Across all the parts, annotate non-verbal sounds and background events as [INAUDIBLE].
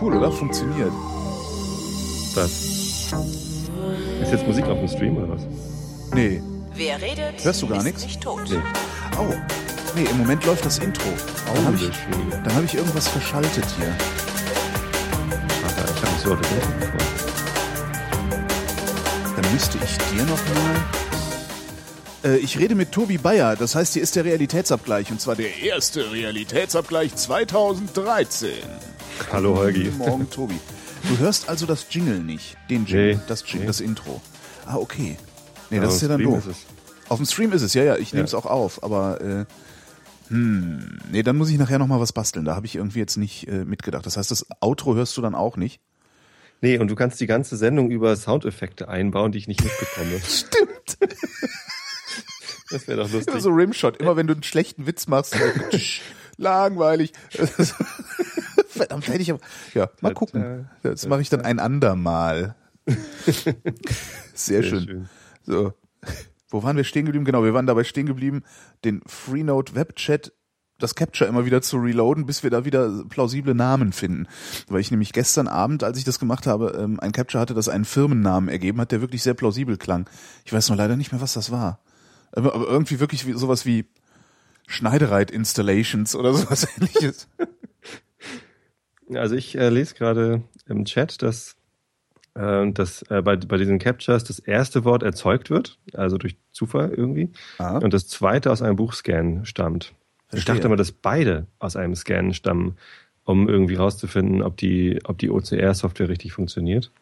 Cool, oder? Funktioniert. Was? Ist jetzt Musik auf dem Stream oder was? Nee. Wer redet, Hörst du gar ist nichts? nicht tot. Nee. Oh. Nee, im Moment läuft das Intro. Dann habe ich, dann hab ich irgendwas verschaltet hier. Warte, ich habe mich so. Dann müsste ich dir noch mal. Äh, ich rede mit Tobi Bayer. Das heißt, hier ist der Realitätsabgleich. Und zwar der erste Realitätsabgleich 2013. Hallo Holgi. Guten Morgen, Tobi. Du hörst also das Jingle nicht. Den Jingle, Nee. das, Jingle Nee. das Intro. Ah, okay. Nee, Ja, das auf ist ja dann Stream doof. ist es. Auf dem Stream ist es, ja, ja. Ich nehme es Ja. auch auf. Aber, äh, hm, nee, dann muss ich nachher noch mal was basteln. Da habe ich irgendwie jetzt nicht äh, mitgedacht. Das heißt, das Outro hörst du dann auch nicht? Nee, und du kannst die ganze Sendung über Soundeffekte einbauen, die ich nicht mitbekomme. [LAUGHS] Stimmt. Das wäre doch lustig. Immer so Rimshot. Immer wenn du einen schlechten Witz machst. [LAUGHS] langweilig. [LAUGHS] Verdammt, hätte ich aber. Ja, mal gucken. Das mache ich dann ein andermal. [LAUGHS] Sehr, schön. So. Wo waren wir stehen geblieben? Genau, wir waren dabei stehen geblieben, den Freenode Webchat, das Capture immer wieder zu reloaden, bis wir da wieder plausible Namen finden. Weil ich nämlich gestern Abend, als ich das gemacht habe, ähm, ein Capture hatte, das einen Firmennamen ergeben hat, der wirklich sehr plausibel klang. Ich weiß nur leider nicht mehr, was das war. Aber, irgendwie wirklich sowas wie Schneidereit Installations oder [LAUGHS] sowas ähnliches. Also ich äh, lese gerade im Chat, dass, äh, dass äh, bei, bei diesen Captures das erste Wort erzeugt wird, also durch Zufall irgendwie, Ah. und das zweite aus einem Buchscan stammt. Ich dachte immer, dass beide aus einem Scan stammen, um irgendwie rauszufinden, ob die, ob die OCR-Software richtig funktioniert.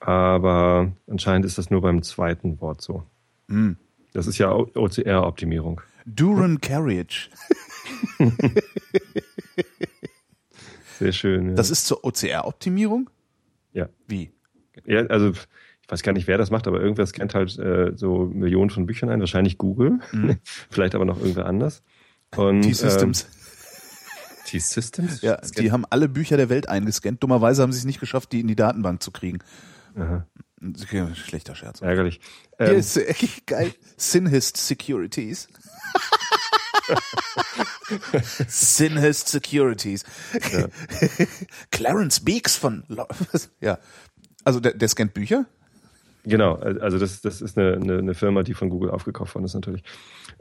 Aber anscheinend ist das nur beim zweiten Wort so. Hm. Das ist ja OCR-Optimierung. Duran Carriage. [LAUGHS] Sehr schön. Ja. Das ist zur OCR-Optimierung? ja. Wie? Ja, also ich weiß gar nicht, wer das macht, aber irgendwer scannt halt äh, so Millionen von Büchern ein, wahrscheinlich Google, [LAUGHS] vielleicht aber noch irgendwer anders. Und, T-Systems. Ähm, T-Systems? Ja, die haben alle Bücher der Welt eingescannt. Dummerweise haben sie es nicht geschafft, die in die Datenbank zu kriegen. Aha, schlechter Scherz. ärgerlich. Hier Ähm, ist äh, geil. Sinhist Securities. [LAUGHS] Sinhist Securities. [LAUGHS] Clarence Beeks von. Lo- [LAUGHS] ja. Also der, der scannt Bücher? Genau, also das, das ist eine, eine, eine Firma, die von Google aufgekauft worden ist natürlich.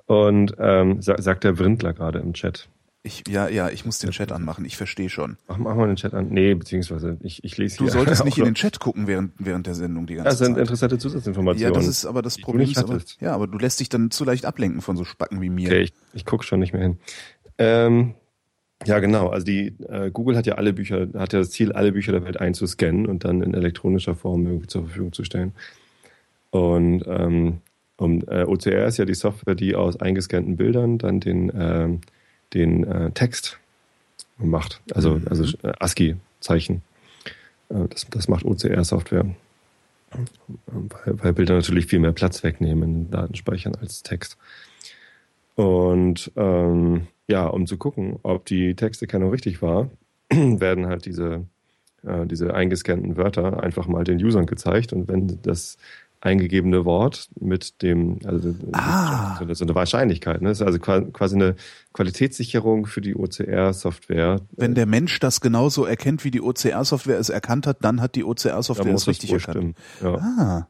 Und ähm, sa sagt der Brindler gerade im Chat. Ich, ja, ja, ich muss den Chat anmachen. Ich verstehe schon. Mach, mach mal den Chat an. Nee, beziehungsweise ich, ich lese Du solltest [LAUGHS] nicht in den Chat gucken während, während der Sendung die ganze Das sind Zeit. interessante Ja, Zusatzinformationen. das ist aber das Problem. Ist aber, ja, aber du lässt dich dann zu leicht ablenken von so Spacken wie mir. Okay, ich, ich gucke schon nicht mehr hin. Ähm, ja, genau. Also die äh, Google hat ja alle Bücher, hat ja das Ziel, alle Bücher der Welt einzuscannen und dann in elektronischer Form irgendwie zur Verfügung zu stellen. Und ähm, um, äh, OCR ist ja die Software, die aus eingescannten Bildern dann den, ähm, den äh, Text macht. Also, Mhm. also äh, ASCII-Zeichen. Äh, das, das macht OCR-Software. Weil, weil Bilder natürlich viel mehr Platz wegnehmen in den Datenspeichern als Text. Und ähm, ja, um zu gucken, ob die Texterkennung richtig war, [CLEARS THROAT] werden halt diese, äh, diese eingescannten Wörter einfach mal den Usern gezeigt. Und wenn das eingegebene Wort mit dem, also Ah. so, eine, so eine Wahrscheinlichkeit, ne? Das ist also qua- quasi eine Qualitätssicherung für die OCR-Software. Wenn der Mensch das genauso erkennt, wie die OCR-Software es erkannt hat, dann hat die OCR-Software es das richtig erkannt. Ja. Ah,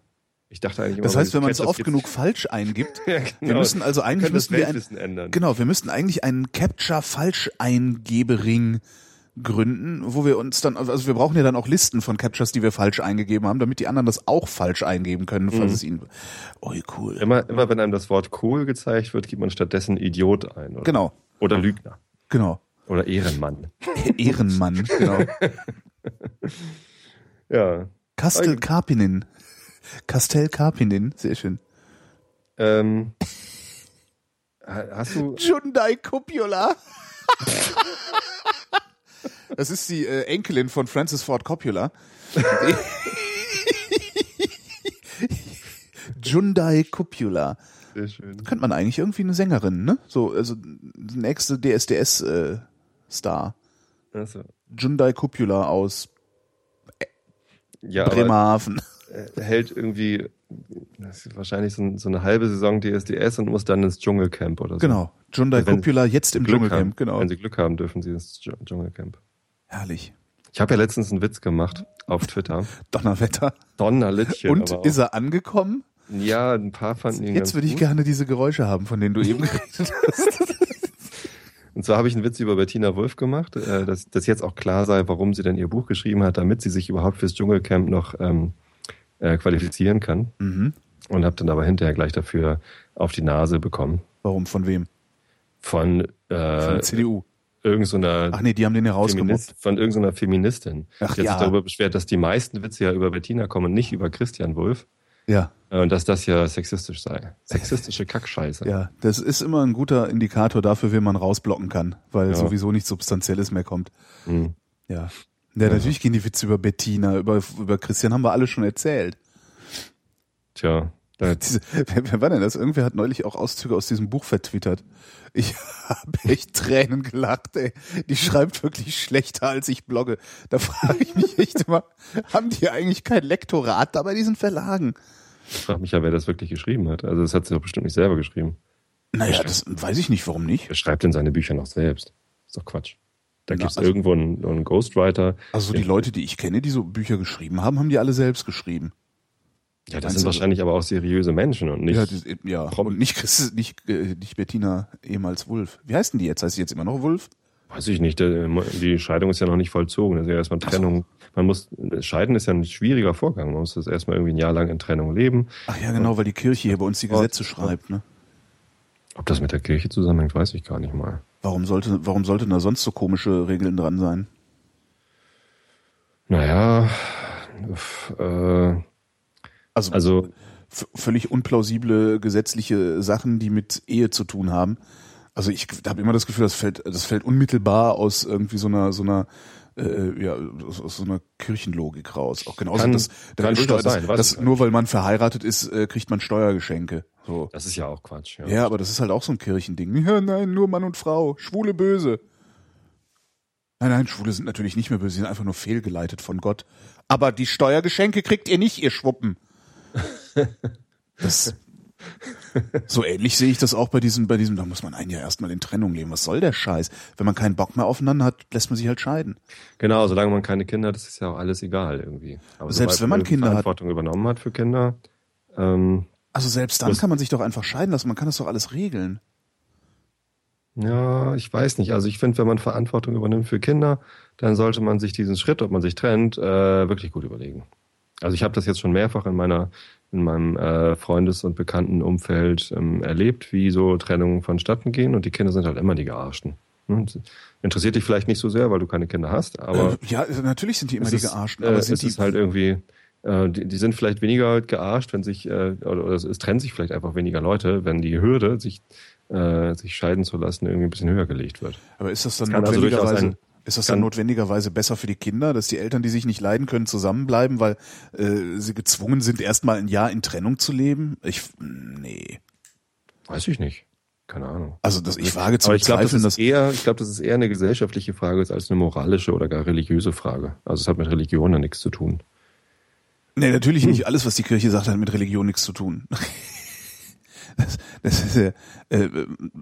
Ich dachte eigentlich immer, das heißt, wenn man es das oft genug falsch [LAUGHS] eingibt, ja, wir genau. müssen also eigentlich das müssten wir ein, ändern. genau, wir müssten eigentlich einen Capture-Falscheingebering gründen, wo wir uns dann, also wir brauchen ja dann auch Listen von Captures, die wir falsch eingegeben haben, damit die anderen das auch falsch eingeben können, falls Mhm. es ihnen, oh, cool. Immer, immer wenn einem das Wort cool gezeigt wird, gibt man stattdessen Idiot ein. Oder, Genau, oder Lügner. genau. Oder Ehrenmann. [LAUGHS] Ehrenmann, genau. [LAUGHS] Ja. Kastel Karpinin. Kastel Karpinin, sehr schön. Ähm, ha- hast du. Hyundai Coppola. [LAUGHS] Das ist die äh, Enkelin von Francis Ford Coppola. [LAUGHS] Hyundai Coppola. Sehr schön. Könnte man eigentlich irgendwie eine Sängerin, ne? So, also nächste DSDS äh, Star. Also, Hyundai Coppola aus ja, aber Bremerhaven. er hält irgendwie das ist wahrscheinlich so, so eine halbe Saison DSDS und muss dann ins Dschungelcamp oder so. Genau. Hyundai Wenn- Coppola jetzt im Glück Dschungelcamp, haben. genau. Wenn sie Glück haben, dürfen sie ins Dschung- Dschungelcamp. Herrlich. Ich habe ja letztens einen Witz gemacht auf Twitter. [LAUGHS] Donnerwetter. Donnerlittchen. Und ist er angekommen? Ja, ein paar fanden ihn Jetzt würde ich gut. gerne diese Geräusche haben, von denen du eben geredet hast. [LAUGHS] Und zwar habe ich einen Witz über Bettina Wolf gemacht, äh, dass, dass jetzt auch klar sei, warum sie denn ihr Buch geschrieben hat, damit sie sich überhaupt fürs Dschungelcamp noch ähm, äh, qualifizieren kann. Mhm. Und habe dann aber hinterher gleich dafür auf die Nase bekommen. Warum? Von wem? Von, Von äh, der CDU. irgend so einer Ach nee, die haben den ja. Feminist, von irgendeiner Feministin. Ach die hat ja. sich darüber beschwert, dass die meisten Witze ja über Bettina kommen und nicht über Christian Wolf. Ja, Äh, Und dass das ja sexistisch sei. Sexistische Kackscheiße. ja. Das ist immer ein guter Indikator dafür, wen man rausblocken kann, weil Ja. sowieso nichts Substanzielles mehr kommt. Hm. Ja. Ja, natürlich gehen die Witze über Bettina, über, über Christian haben wir alle schon erzählt. Tja, da, [LAUGHS] Diese, wer, wer war denn das? Irgendwer hat neulich auch Auszüge aus diesem Buch vertwittert. Ich [LAUGHS] habe echt Tränen gelacht, ey. Die schreibt wirklich schlechter, als ich blogge. Da frage ich mich echt immer, haben die eigentlich kein Lektorat da bei diesen Verlagen? ich frage mich ja, wer das wirklich geschrieben hat. Also das hat sie doch bestimmt nicht selber geschrieben. Naja, das weiß ich nicht, warum nicht. Wer schreibt denn seine Bücher noch selbst? Ist doch Quatsch. Da gibt es also- irgendwo einen, einen Ghostwriter. Also die. Leute, die ich kenne, die so Bücher geschrieben haben, haben die alle selbst geschrieben. Ja, das Meinst sind du- wahrscheinlich aber auch seriöse Menschen und nicht. ja, die, ja. Und nicht, [LAUGHS] nicht, äh, nicht Bettina ehemals Wulf. Wie heißt denn die jetzt? Heißt sie jetzt immer noch Wulf? Weiß ich nicht. der- Die Scheidung ist ja noch nicht vollzogen. Das ist ja erstmal Trennung. Man muss, Scheiden ist ja ein schwieriger Vorgang. Man muss das erstmal irgendwie ein Jahr lang in Trennung leben. Ach ja, genau, weil die Kirche hier bei uns die Gesetze schreibt, ne? Ob das mit der Kirche zusammenhängt, weiß ich gar nicht mal. Warum sollte, warum sollten da sonst so komische Regeln dran sein? Naja, äh, Also, also völlig unplausible gesetzliche Sachen, die mit Ehe zu tun haben. Also ich habe immer das Gefühl, das fällt, das fällt unmittelbar aus irgendwie so einer, so einer, äh, ja, aus, so einer Kirchenlogik raus. Auch genauso Kann- das, kann durchaus das, sein, das nur weil man verheiratet ist, äh, kriegt man Steuergeschenke. So. das ist ja auch Quatsch. Ja. Ja, aber das ist halt auch so ein Kirchending. Ja, nein, nur Mann und Frau. Schwule böse. Nein, nein, Schwule sind natürlich nicht mehr böse, sie sind einfach nur fehlgeleitet von Gott. Aber die Steuergeschenke kriegt ihr nicht, ihr Schwuppen. [LAUGHS] Das, so ähnlich sehe ich das auch bei diesem, bei diesem, da muss man ein Jahr erstmal in Trennung leben. Was soll der Scheiß? Wenn man keinen Bock mehr aufeinander hat, lässt man sich halt scheiden. Genau, solange man keine Kinder hat, ist ja auch alles egal irgendwie. Aber Selbst wenn man Kinder hat. Verantwortung übernommen hat für Kinder, ähm, Also selbst dann kann man sich doch einfach scheiden lassen. Man kann das doch alles regeln. ja, ich weiß nicht. Also ich finde, wenn man Verantwortung übernimmt für Kinder, dann sollte man sich diesen Schritt, ob man sich trennt, äh, wirklich gut überlegen. Also ich habe das jetzt schon mehrfach in meiner in meinem äh, Freundes- und Bekanntenumfeld ähm, erlebt, wie so Trennungen vonstatten gehen und die Kinder sind halt immer die Gearschten. Das Interessiert dich vielleicht nicht so sehr, weil du keine Kinder hast, aber äh, ja, natürlich sind die immer es die ist, Gearschten. äh, Aber es sind die, ist halt irgendwie, äh, die, die sind vielleicht weniger gearscht, wenn sich, äh, oder, oder es, es trennt sich vielleicht einfach weniger Leute, wenn die Hürde, sich, äh, sich scheiden zu lassen, irgendwie ein bisschen höher gelegt wird. Aber ist das dann kann also durchaus ein- ist das dann notwendigerweise besser für die Kinder, dass die Eltern, die sich nicht leiden können, zusammenbleiben, weil äh, sie gezwungen sind, erstmal ein Jahr in Trennung zu leben? Ich nee. Weiß ich nicht. Keine Ahnung. Also das, ich wage zu Aber ich glaube, das bezweifeln, ist dass eher, ich glaube, das ist eher eine gesellschaftliche Frage als eine moralische oder gar religiöse Frage. Also es hat mit Religion ja nichts zu tun. Nee, natürlich nicht. Alles, was die Kirche sagt, hat mit Religion nichts zu tun. [LAUGHS] Das, das ist ja, äh,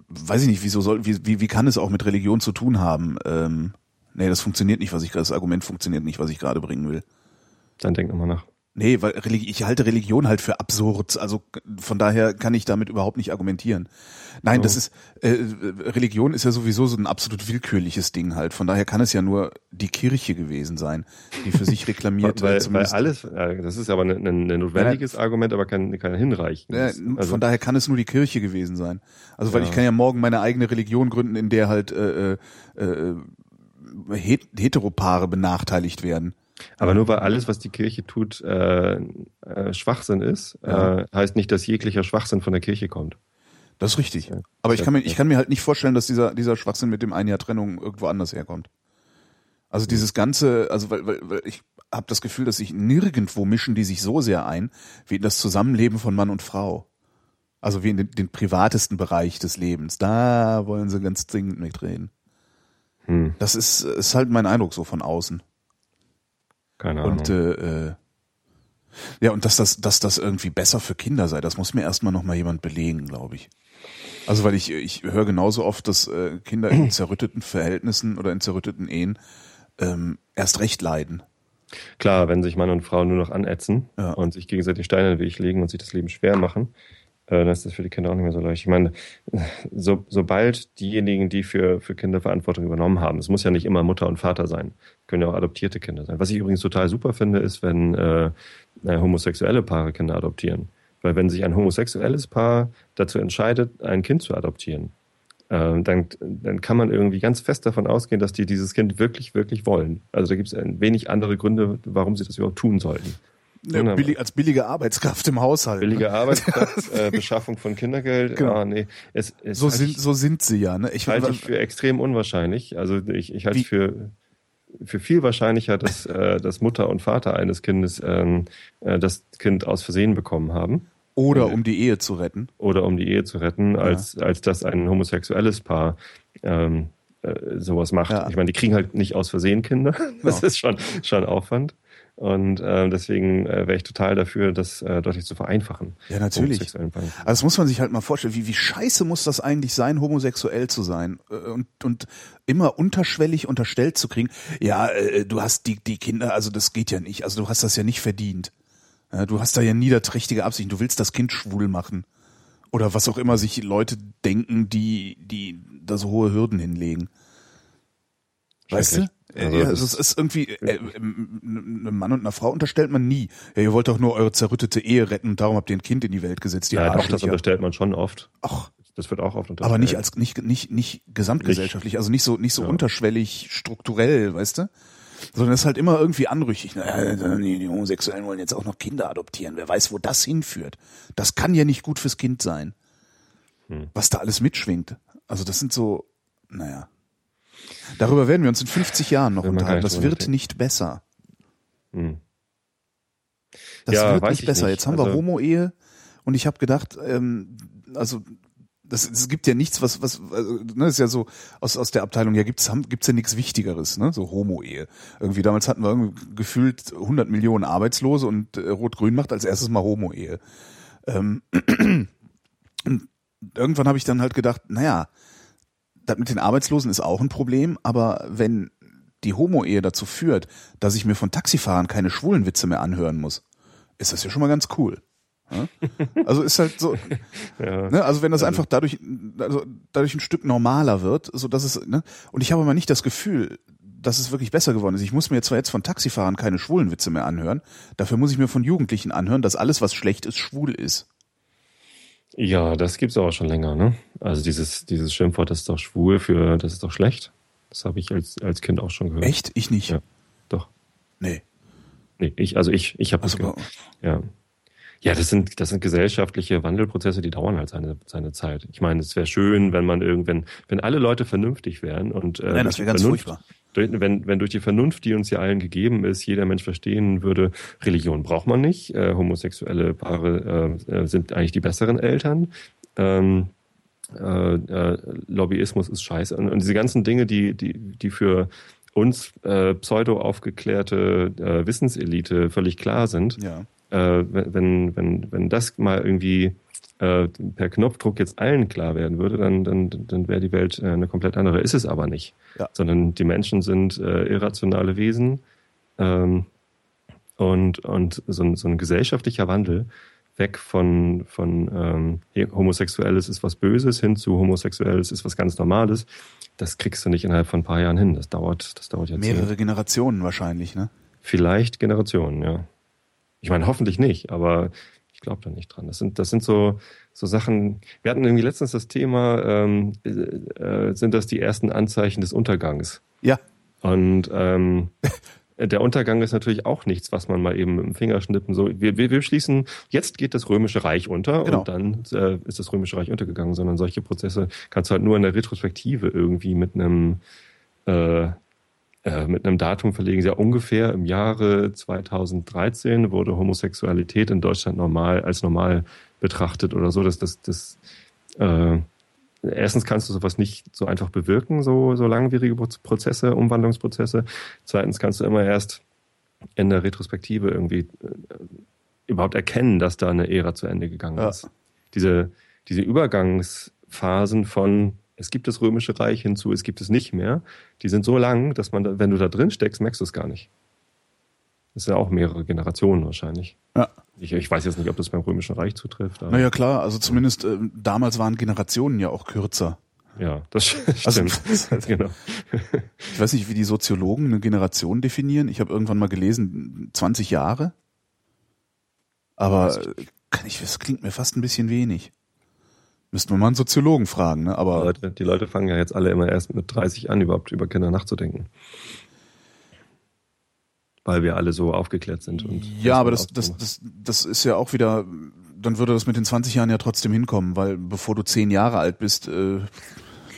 weiß ich nicht, wieso soll, wie, wie, wie kann es auch mit Religion zu tun haben? Ähm, nee, das funktioniert nicht, was ich gerade, das Argument funktioniert nicht, was ich gerade bringen will. Dann denk nochmal nach. Nee, weil ich halte Religion halt für absurd. Also von daher kann ich damit überhaupt nicht argumentieren. Nein, Ja. das ist äh, Religion ist ja sowieso so ein absolut willkürliches Ding halt. Von daher kann es ja nur die Kirche gewesen sein, die für sich [LAUGHS] reklamiert. Weil, weil alles, das ist aber ein, ein, ein notwendiges Argument, aber kein, kein Ja, hinreichendes. Also, von daher kann es nur die Kirche gewesen sein. Also weil Ja. ich kann ja morgen meine eigene Religion gründen, in der halt äh, äh, äh, Heteropaare benachteiligt werden. aber nur weil alles, was die Kirche tut, äh, äh, Schwachsinn ist, Ja. äh, heißt nicht, dass jeglicher Schwachsinn von der Kirche kommt. Das ist richtig. Aber ich kann mir, ich kann mir halt nicht vorstellen, dass dieser, dieser Schwachsinn mit dem ein Jahr Trennung irgendwo anders herkommt. Also dieses ganze, also weil, weil, weil ich habe das Gefühl, dass sich nirgendwo mischen die sich so sehr ein, wie in das Zusammenleben von Mann und Frau. Also wie in den, den privatesten Bereich des Lebens. Da wollen sie ganz dringend mitreden. Hm, Das ist, ist halt mein Eindruck so von außen. keine Ahnung. Und äh, äh, ja, und dass das, dass das irgendwie besser für Kinder sei, das muss mir erstmal noch mal jemand belegen, glaube ich. Also weil ich, ich höre genauso oft, dass äh, Kinder in [CLEARS THROAT] zerrütteten Verhältnissen oder in zerrütteten Ehen ähm, erst recht leiden. Klar, wenn sich Mann und Frau nur noch anätzen Ja. und sich gegenseitig Steine in den Weg legen und sich das Leben schwer machen, dann ist das für die Kinder auch nicht mehr so leicht. Ich meine, [LAUGHS] so, sobald diejenigen, die für, für Kinder Verantwortung übernommen haben, es muss ja nicht immer Mutter und Vater sein, können ja auch adoptierte Kinder sein. Was ich übrigens total super finde, ist, wenn äh, äh, homosexuelle Paare Kinder adoptieren. Weil wenn sich ein homosexuelles Paar dazu entscheidet, ein Kind zu adoptieren, äh, dann, dann kann man irgendwie ganz fest davon ausgehen, dass die dieses Kind wirklich, wirklich wollen. Also da gibt es ein wenig andere Gründe, warum sie das überhaupt tun sollten. Ja, billig, als billige Arbeitskraft im Haushalt. ne? Billige Arbeitskraft, [LAUGHS] äh, Beschaffung von Kindergeld. Genau. Ah, nee. Es, es So sind, ich, so sind sie ja. Ne? Ich, halte ich für extrem unwahrscheinlich. Also ich, ich halte Wie- es für, für viel wahrscheinlicher, dass, äh, dass Mutter und Vater eines Kindes ähm, äh, das Kind aus Versehen bekommen haben oder um die Ehe zu retten. oder um die Ehe zu retten, als, als dass ein homosexuelles Paar ähm, äh, sowas macht. Ja. Ich meine, die kriegen halt nicht aus Versehen Kinder. Das Genau. ist schon, schon Aufwand. Und äh, deswegen äh, wäre ich total dafür, das äh, deutlich zu vereinfachen. Ja, natürlich. Also das muss man sich halt mal vorstellen, wie, wie scheiße muss das eigentlich sein, homosexuell zu sein äh, und, und immer unterschwellig unterstellt zu kriegen, ja, äh, du hast die, die Kinder, also das geht ja nicht, also du hast das ja nicht verdient. Ja, du hast da ja niederträchtige Absichten, du willst das Kind schwul machen. Oder was auch immer sich Leute denken, die, die da so hohe Hürden hinlegen. Weißt du? Also ja, also es ist irgendwie, äh, einem Mann und einer Frau unterstellt man nie. Ja, ihr wollt doch nur eure zerrüttete Ehe retten und darum habt ihr ein Kind in die Welt gesetzt, Ja, doch, das unterstellt man schon oft. Ach, Das wird auch oft unterstellt. aber nicht als nicht nicht nicht gesamtgesellschaftlich, also nicht so nicht so Ja. unterschwellig strukturell, weißt du? Sondern es ist halt immer irgendwie anrüchig. Naja, die, die Homosexuellen wollen jetzt auch noch Kinder adoptieren. Wer weiß, wo das hinführt. Das kann ja nicht gut fürs Kind sein. Hm. Was da alles mitschwingt. Also das sind so, naja. Darüber werden wir uns in 50 Jahren noch unterhalten. Das wird nicht besser. Hm. Das Ja, wird nicht ich besser. nicht. Jetzt haben wir Also- Homo-Ehe und ich habe gedacht, ähm, also das, es gibt ja nichts, was, was, also, ne, ist ja so aus, aus der Abteilung, ja gibt's, haben, gibt's ja nichts Wichtigeres, ne, so Homo-Ehe. Irgendwie damals hatten wir irgendwie gefühlt 100 Millionen Arbeitslose und äh, Rot-Grün macht als erstes mal Homo-Ehe. Ähm, [CLEARS THROAT] und irgendwann habe ich dann halt gedacht, naja, das mit den Arbeitslosen ist auch ein Problem, aber wenn die Homo-Ehe dazu führt, dass ich mir von Taxifahrern keine schwulen Witze mehr anhören muss, ist das ja schon mal ganz cool. Ja? [LAUGHS] Also ist halt so, Ja. ne, also wenn das einfach dadurch, also dadurch ein Stück normaler wird, so dass es, ne, und ich habe aber nicht das Gefühl, dass es wirklich besser geworden ist. Ich muss mir zwar jetzt von Taxifahrern keine schwulen Witze mehr anhören, dafür muss ich mir von Jugendlichen anhören, dass alles, was schlecht ist, schwul ist. Ja, das gibt's auch schon länger, ne? Also dieses, dieses Schimpfwort, das ist doch schwul für, das ist doch schlecht. Das habe ich als, als Kind auch schon gehört. Echt? Ich nicht. Ja. Doch. Nee. Nee, ich, also ich, ich habe das Also, gehört. Ja. Ja, das sind, das sind gesellschaftliche Wandelprozesse, die dauern halt seine, seine Zeit. Ich meine, es wäre schön, wenn man irgendwann, wenn alle Leute vernünftig wären und äh, Nein, das wäre ganz Vernunft- furchtbar. Durch, wenn, wenn durch die Vernunft, die uns ja allen gegeben ist, jeder Mensch verstehen würde, Religion braucht man nicht, äh, homosexuelle Paare äh, äh, sind eigentlich die besseren Eltern. Ähm, äh, äh, Lobbyismus ist scheiße. Und, und diese ganzen Dinge, die, die, die für uns äh, pseudo aufgeklärte äh, Wissenselite völlig klar sind, Ja. Äh, wenn, wenn, wenn das mal irgendwie äh, per Knopfdruck jetzt allen klar werden würde, dann, dann, dann wäre die Welt äh, eine komplett andere. Ist es aber nicht. Ja. Sondern die Menschen sind äh, irrationale Wesen ähm, und, und so, ein, so ein gesellschaftlicher Wandel weg von, von ähm, Homosexuelles ist was Böses hin zu Homosexuelles ist was ganz Normales, das kriegst du nicht innerhalb von ein paar Jahren hin. Das dauert, das dauert jetzt Mehrere Generationen wahrscheinlich, ne? Vielleicht Generationen, ja. Ich meine, hoffentlich nicht, aber ich glaube da nicht dran. Das sind, das sind so, so Sachen. Wir hatten irgendwie letztens das Thema, ähm, äh, äh, sind das die ersten Anzeichen des Untergangs? Ja. Und ähm, [LAUGHS] der Untergang ist natürlich auch nichts, was man mal eben mit dem Fingerschnippen so. Wir, wir, wir schließen, jetzt geht das Römische Reich unter Genau. und dann äh, ist das Römische Reich untergegangen, sondern solche Prozesse kannst du halt nur in der Retrospektive irgendwie mit einem äh, äh, mit einem Datum verlegen. Ja, ungefähr im Jahre 2013 wurde Homosexualität in Deutschland normal als normal betrachtet oder so. dass das, das, äh, erstens kannst du sowas nicht so einfach bewirken, so, so langwierige Prozesse, Umwandlungsprozesse. Zweitens kannst du immer erst in der Retrospektive irgendwie äh, überhaupt erkennen, dass da eine Ära zu Ende gegangen Ja. ist. Diese, diese Übergangsphasen von es gibt das Römische Reich hinzu, es gibt es nicht mehr. Die sind so lang, dass man, wenn du da drin steckst, merkst du es gar nicht. Das sind ja auch mehrere Generationen wahrscheinlich. Ja. Ich, ich weiß jetzt nicht, ob das beim Römischen Reich zutrifft. Aber Naja, klar, also zumindest äh, damals waren Generationen ja auch kürzer. Ja, das [LAUGHS] Also- stimmt. [LAUGHS] genau. Ich weiß nicht, wie die Soziologen eine Generation definieren. Ich habe irgendwann mal gelesen, 20 Jahre. Aber äh, kann ich, das klingt mir fast ein bisschen wenig. Müssten wir mal einen Soziologen fragen, ne? Die Aber Leute, die Leute fangen ja jetzt alle immer erst mit 30 an, überhaupt über Kinder nachzudenken. Weil wir alle so aufgeklärt sind. Und ja, aber das, das, das, das ist ja auch wieder, dann würde das mit den 20 Jahren ja trotzdem hinkommen, weil bevor du 10 Jahre alt bist, äh,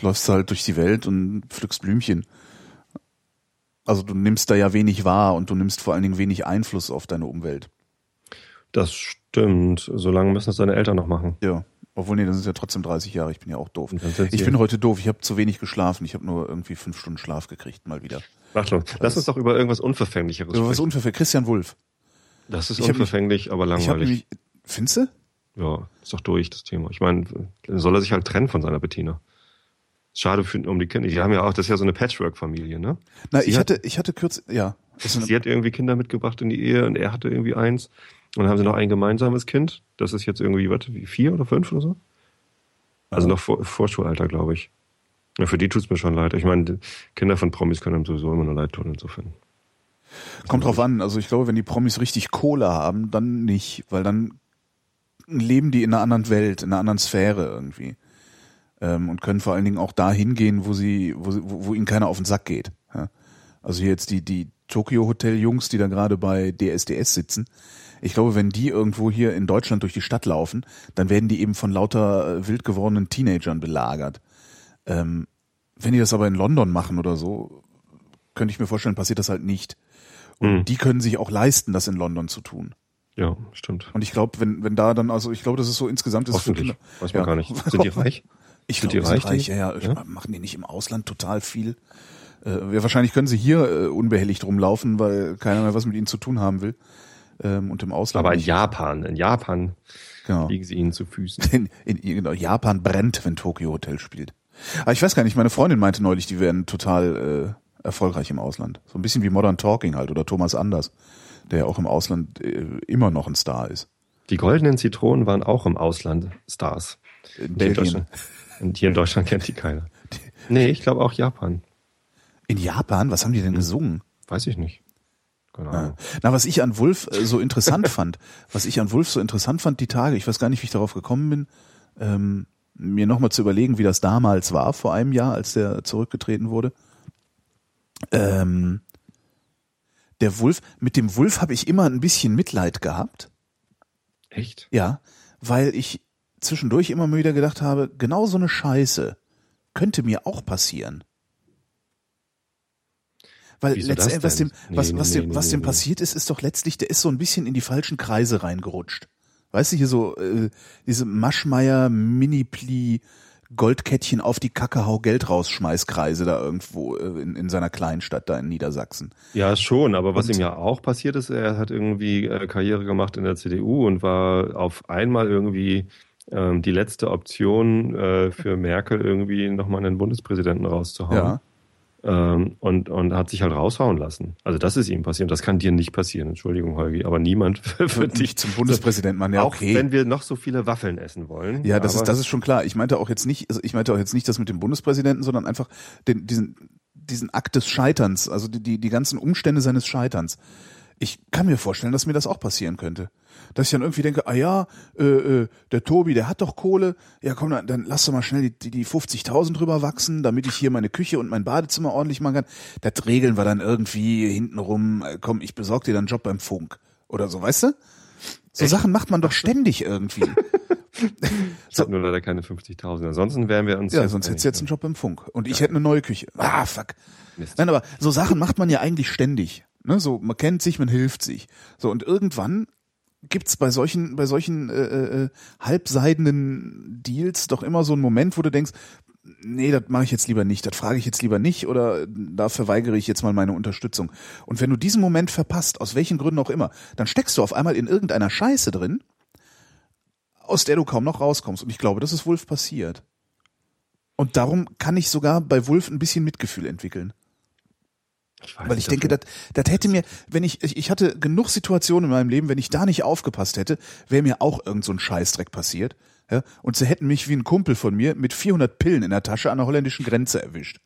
läufst du halt durch die Welt und pflückst Blümchen. Also du nimmst da ja wenig wahr und du nimmst vor allen Dingen wenig Einfluss auf deine Umwelt. Das stimmt. Solange müssen es deine Eltern noch machen. Ja. Obwohl, nee, das sind ja trotzdem 30 Jahre, ich bin ja auch doof. Ich bin heute doof, ich habe zu wenig geschlafen, ich habe nur irgendwie fünf Stunden Schlaf gekriegt, mal wieder. Mach los. Lass uns doch über irgendwas Unverfänglicheres was sprechen. unverfänglich, Christian Wulff. Das ist Ich hab mich- unverfänglich, aber langweilig. nämlich, findest du? Ja, ist doch durch, das Thema. Ich meine, soll er sich halt trennen von seiner Bettina. Schade für, um die Kinder. Die haben ja auch, das ist ja so eine Patchwork-Familie, ne? Na, Sie ich hat- hatte, ich hatte kürzlich, ja. Ist Sie hat irgendwie Kinder mitgebracht in die Ehe und er hatte irgendwie eins. Und dann haben sie noch ein gemeinsames Kind. Das ist jetzt irgendwie, was, wie vier oder fünf oder so? Also noch vor, Vorschulalter, glaube ich. Ja, für die tut's mir schon leid. Ich meine, Kinder von Promis können einem sowieso immer nur leid tun, insofern. Kommt drauf an. Also ich glaube, wenn die Promis richtig Kohle haben, dann nicht, weil dann leben die in einer anderen Welt, in einer anderen Sphäre irgendwie. Ähm, und können vor allen Dingen auch da hingehen, wo sie, wo, sie- wo, wo ihnen keiner auf den Sack geht. Ja? Also hier jetzt die, die Tokyo Hotel Jungs, die da gerade bei DSDS sitzen. Ich glaube, wenn die irgendwo hier in Deutschland durch die Stadt laufen, dann werden die eben von lauter äh, wild gewordenen Teenagern belagert. Ähm, wenn die das aber in London machen oder so, könnte ich mir vorstellen, passiert das halt nicht. Und Mhm. die können sich auch leisten, das in London zu tun. Ja, stimmt. Und ich glaube, wenn, wenn da dann, also ich glaube, das ist so insgesamt ist es für Hoffentlich. Kinder. Weiß man Ja. gar nicht. [LAUGHS] Sind die reich? Ich Sind glaube, die reich, reich. Ja, ja. Ja? Machen die nicht im Ausland total viel? Äh, ja, wahrscheinlich können sie hier äh, unbehelligt rumlaufen, weil keiner mehr was mit ihnen zu tun haben will. Ähm, und im Ausland. Aber in nicht. Japan, in Japan genau. liegen sie ihnen zu Füßen. [LAUGHS] In, in, genau, Japan brennt, wenn Tokyo Hotel spielt. Aber ich weiß gar nicht, meine Freundin meinte neulich, die wären total äh, erfolgreich im Ausland. So ein bisschen wie Modern Talking halt oder Thomas Anders, der ja auch im Ausland äh, immer noch ein Star ist. Die goldenen Zitronen waren auch im Ausland Stars. In in. Deutschland, und hier in Deutschland kennt die keiner. Nee, ich glaube auch Japan. In Japan? Was haben die denn gesungen? Weiß ich nicht. Keine Ahnung. Na, was ich an Wulf äh, so interessant [LAUGHS] fand, was ich an Wulf so interessant fand, die Tage, ich weiß gar nicht, wie ich darauf gekommen bin, ähm, mir nochmal zu überlegen, wie das damals war, vor einem Jahr, als der zurückgetreten wurde. Ähm, der Wulf, mit dem Wulf habe ich immer ein bisschen Mitleid gehabt. Echt? Ja, weil ich zwischendurch immer mal wieder gedacht habe, genau so eine Scheiße könnte mir auch passieren. Weil letztendlich, was dem, was, nee, was nee, dem, nee, was dem passiert ist, ist doch letztlich, der ist so ein bisschen in die falschen Kreise reingerutscht. Weißt du, hier so, äh, diese Maschmeier Mini-Pli Goldkettchen auf die Kacke hau Geld rausschmeißkreise da irgendwo äh, in, in seiner Kleinstadt da in Niedersachsen. Ja, schon, aber was Und- ihm ja auch passiert ist, er hat irgendwie äh, Karriere gemacht in der CDU und war auf einmal irgendwie ähm, die letzte Option äh, für Merkel irgendwie nochmal einen Bundespräsidenten rauszuhauen. Ja. Ähm, und, und hat sich halt raushauen lassen. Also das ist ihm passiert. Das kann dir nicht passieren, Entschuldigung, Holgi, aber niemand [LAUGHS] wird dich zum Bundespräsidenten, Mann. Ja, auch okay. wenn wir noch so viele Waffeln essen wollen. Ja, das ist, das ist schon klar. Ich meinte auch jetzt nicht, also ich meinte auch jetzt nicht das mit dem Bundespräsidenten, sondern einfach den, diesen, diesen Akt des Scheiterns, also die, die, die ganzen Umstände seines Scheiterns. Ich kann mir vorstellen, dass mir das auch passieren könnte. Dass ich dann irgendwie denke, ah ja, äh, äh, der Tobi, der hat doch Kohle, ja komm, dann, dann lass doch mal schnell die, die, die 50.000 drüber wachsen, damit ich hier meine Küche und mein Badezimmer ordentlich machen kann. Das regeln wir dann irgendwie hintenrum, äh, komm, ich besorg dir dann einen Job beim Funk. Oder so, weißt du? So Sachen macht man doch ständig irgendwie. [LAUGHS] ich habe nur leider keine 50.000. Ansonsten wären wir uns Ja, sonst hättest du jetzt einen Job im Funk. Und ich hätte eine neue Küche. Ah, fuck. Mist. Nein, aber so Sachen macht man ja eigentlich ständig. Ne? So, man kennt sich, man hilft sich. So, und irgendwann gibt's bei solchen, bei solchen äh, äh, halbseidenen Deals doch immer so einen Moment, wo du denkst, nee, das mache ich jetzt lieber nicht, das frage ich jetzt lieber nicht oder da verweigere ich jetzt mal meine Unterstützung. Und wenn du diesen Moment verpasst, aus welchen Gründen auch immer, dann steckst du auf einmal in irgendeiner Scheiße drin, aus der du kaum noch rauskommst. Und ich glaube, das ist Wolf passiert. Und darum kann ich sogar bei Wulf ein bisschen Mitgefühl entwickeln. Ich Weil ich denke, das, das hätte mir, wenn ich, ich hatte genug Situationen in meinem Leben, wenn ich da nicht aufgepasst hätte, wäre mir auch irgend so ein Scheißdreck passiert. Ja? Und sie hätten mich wie ein Kumpel von mir mit 400 Pillen in der Tasche an der holländischen Grenze erwischt.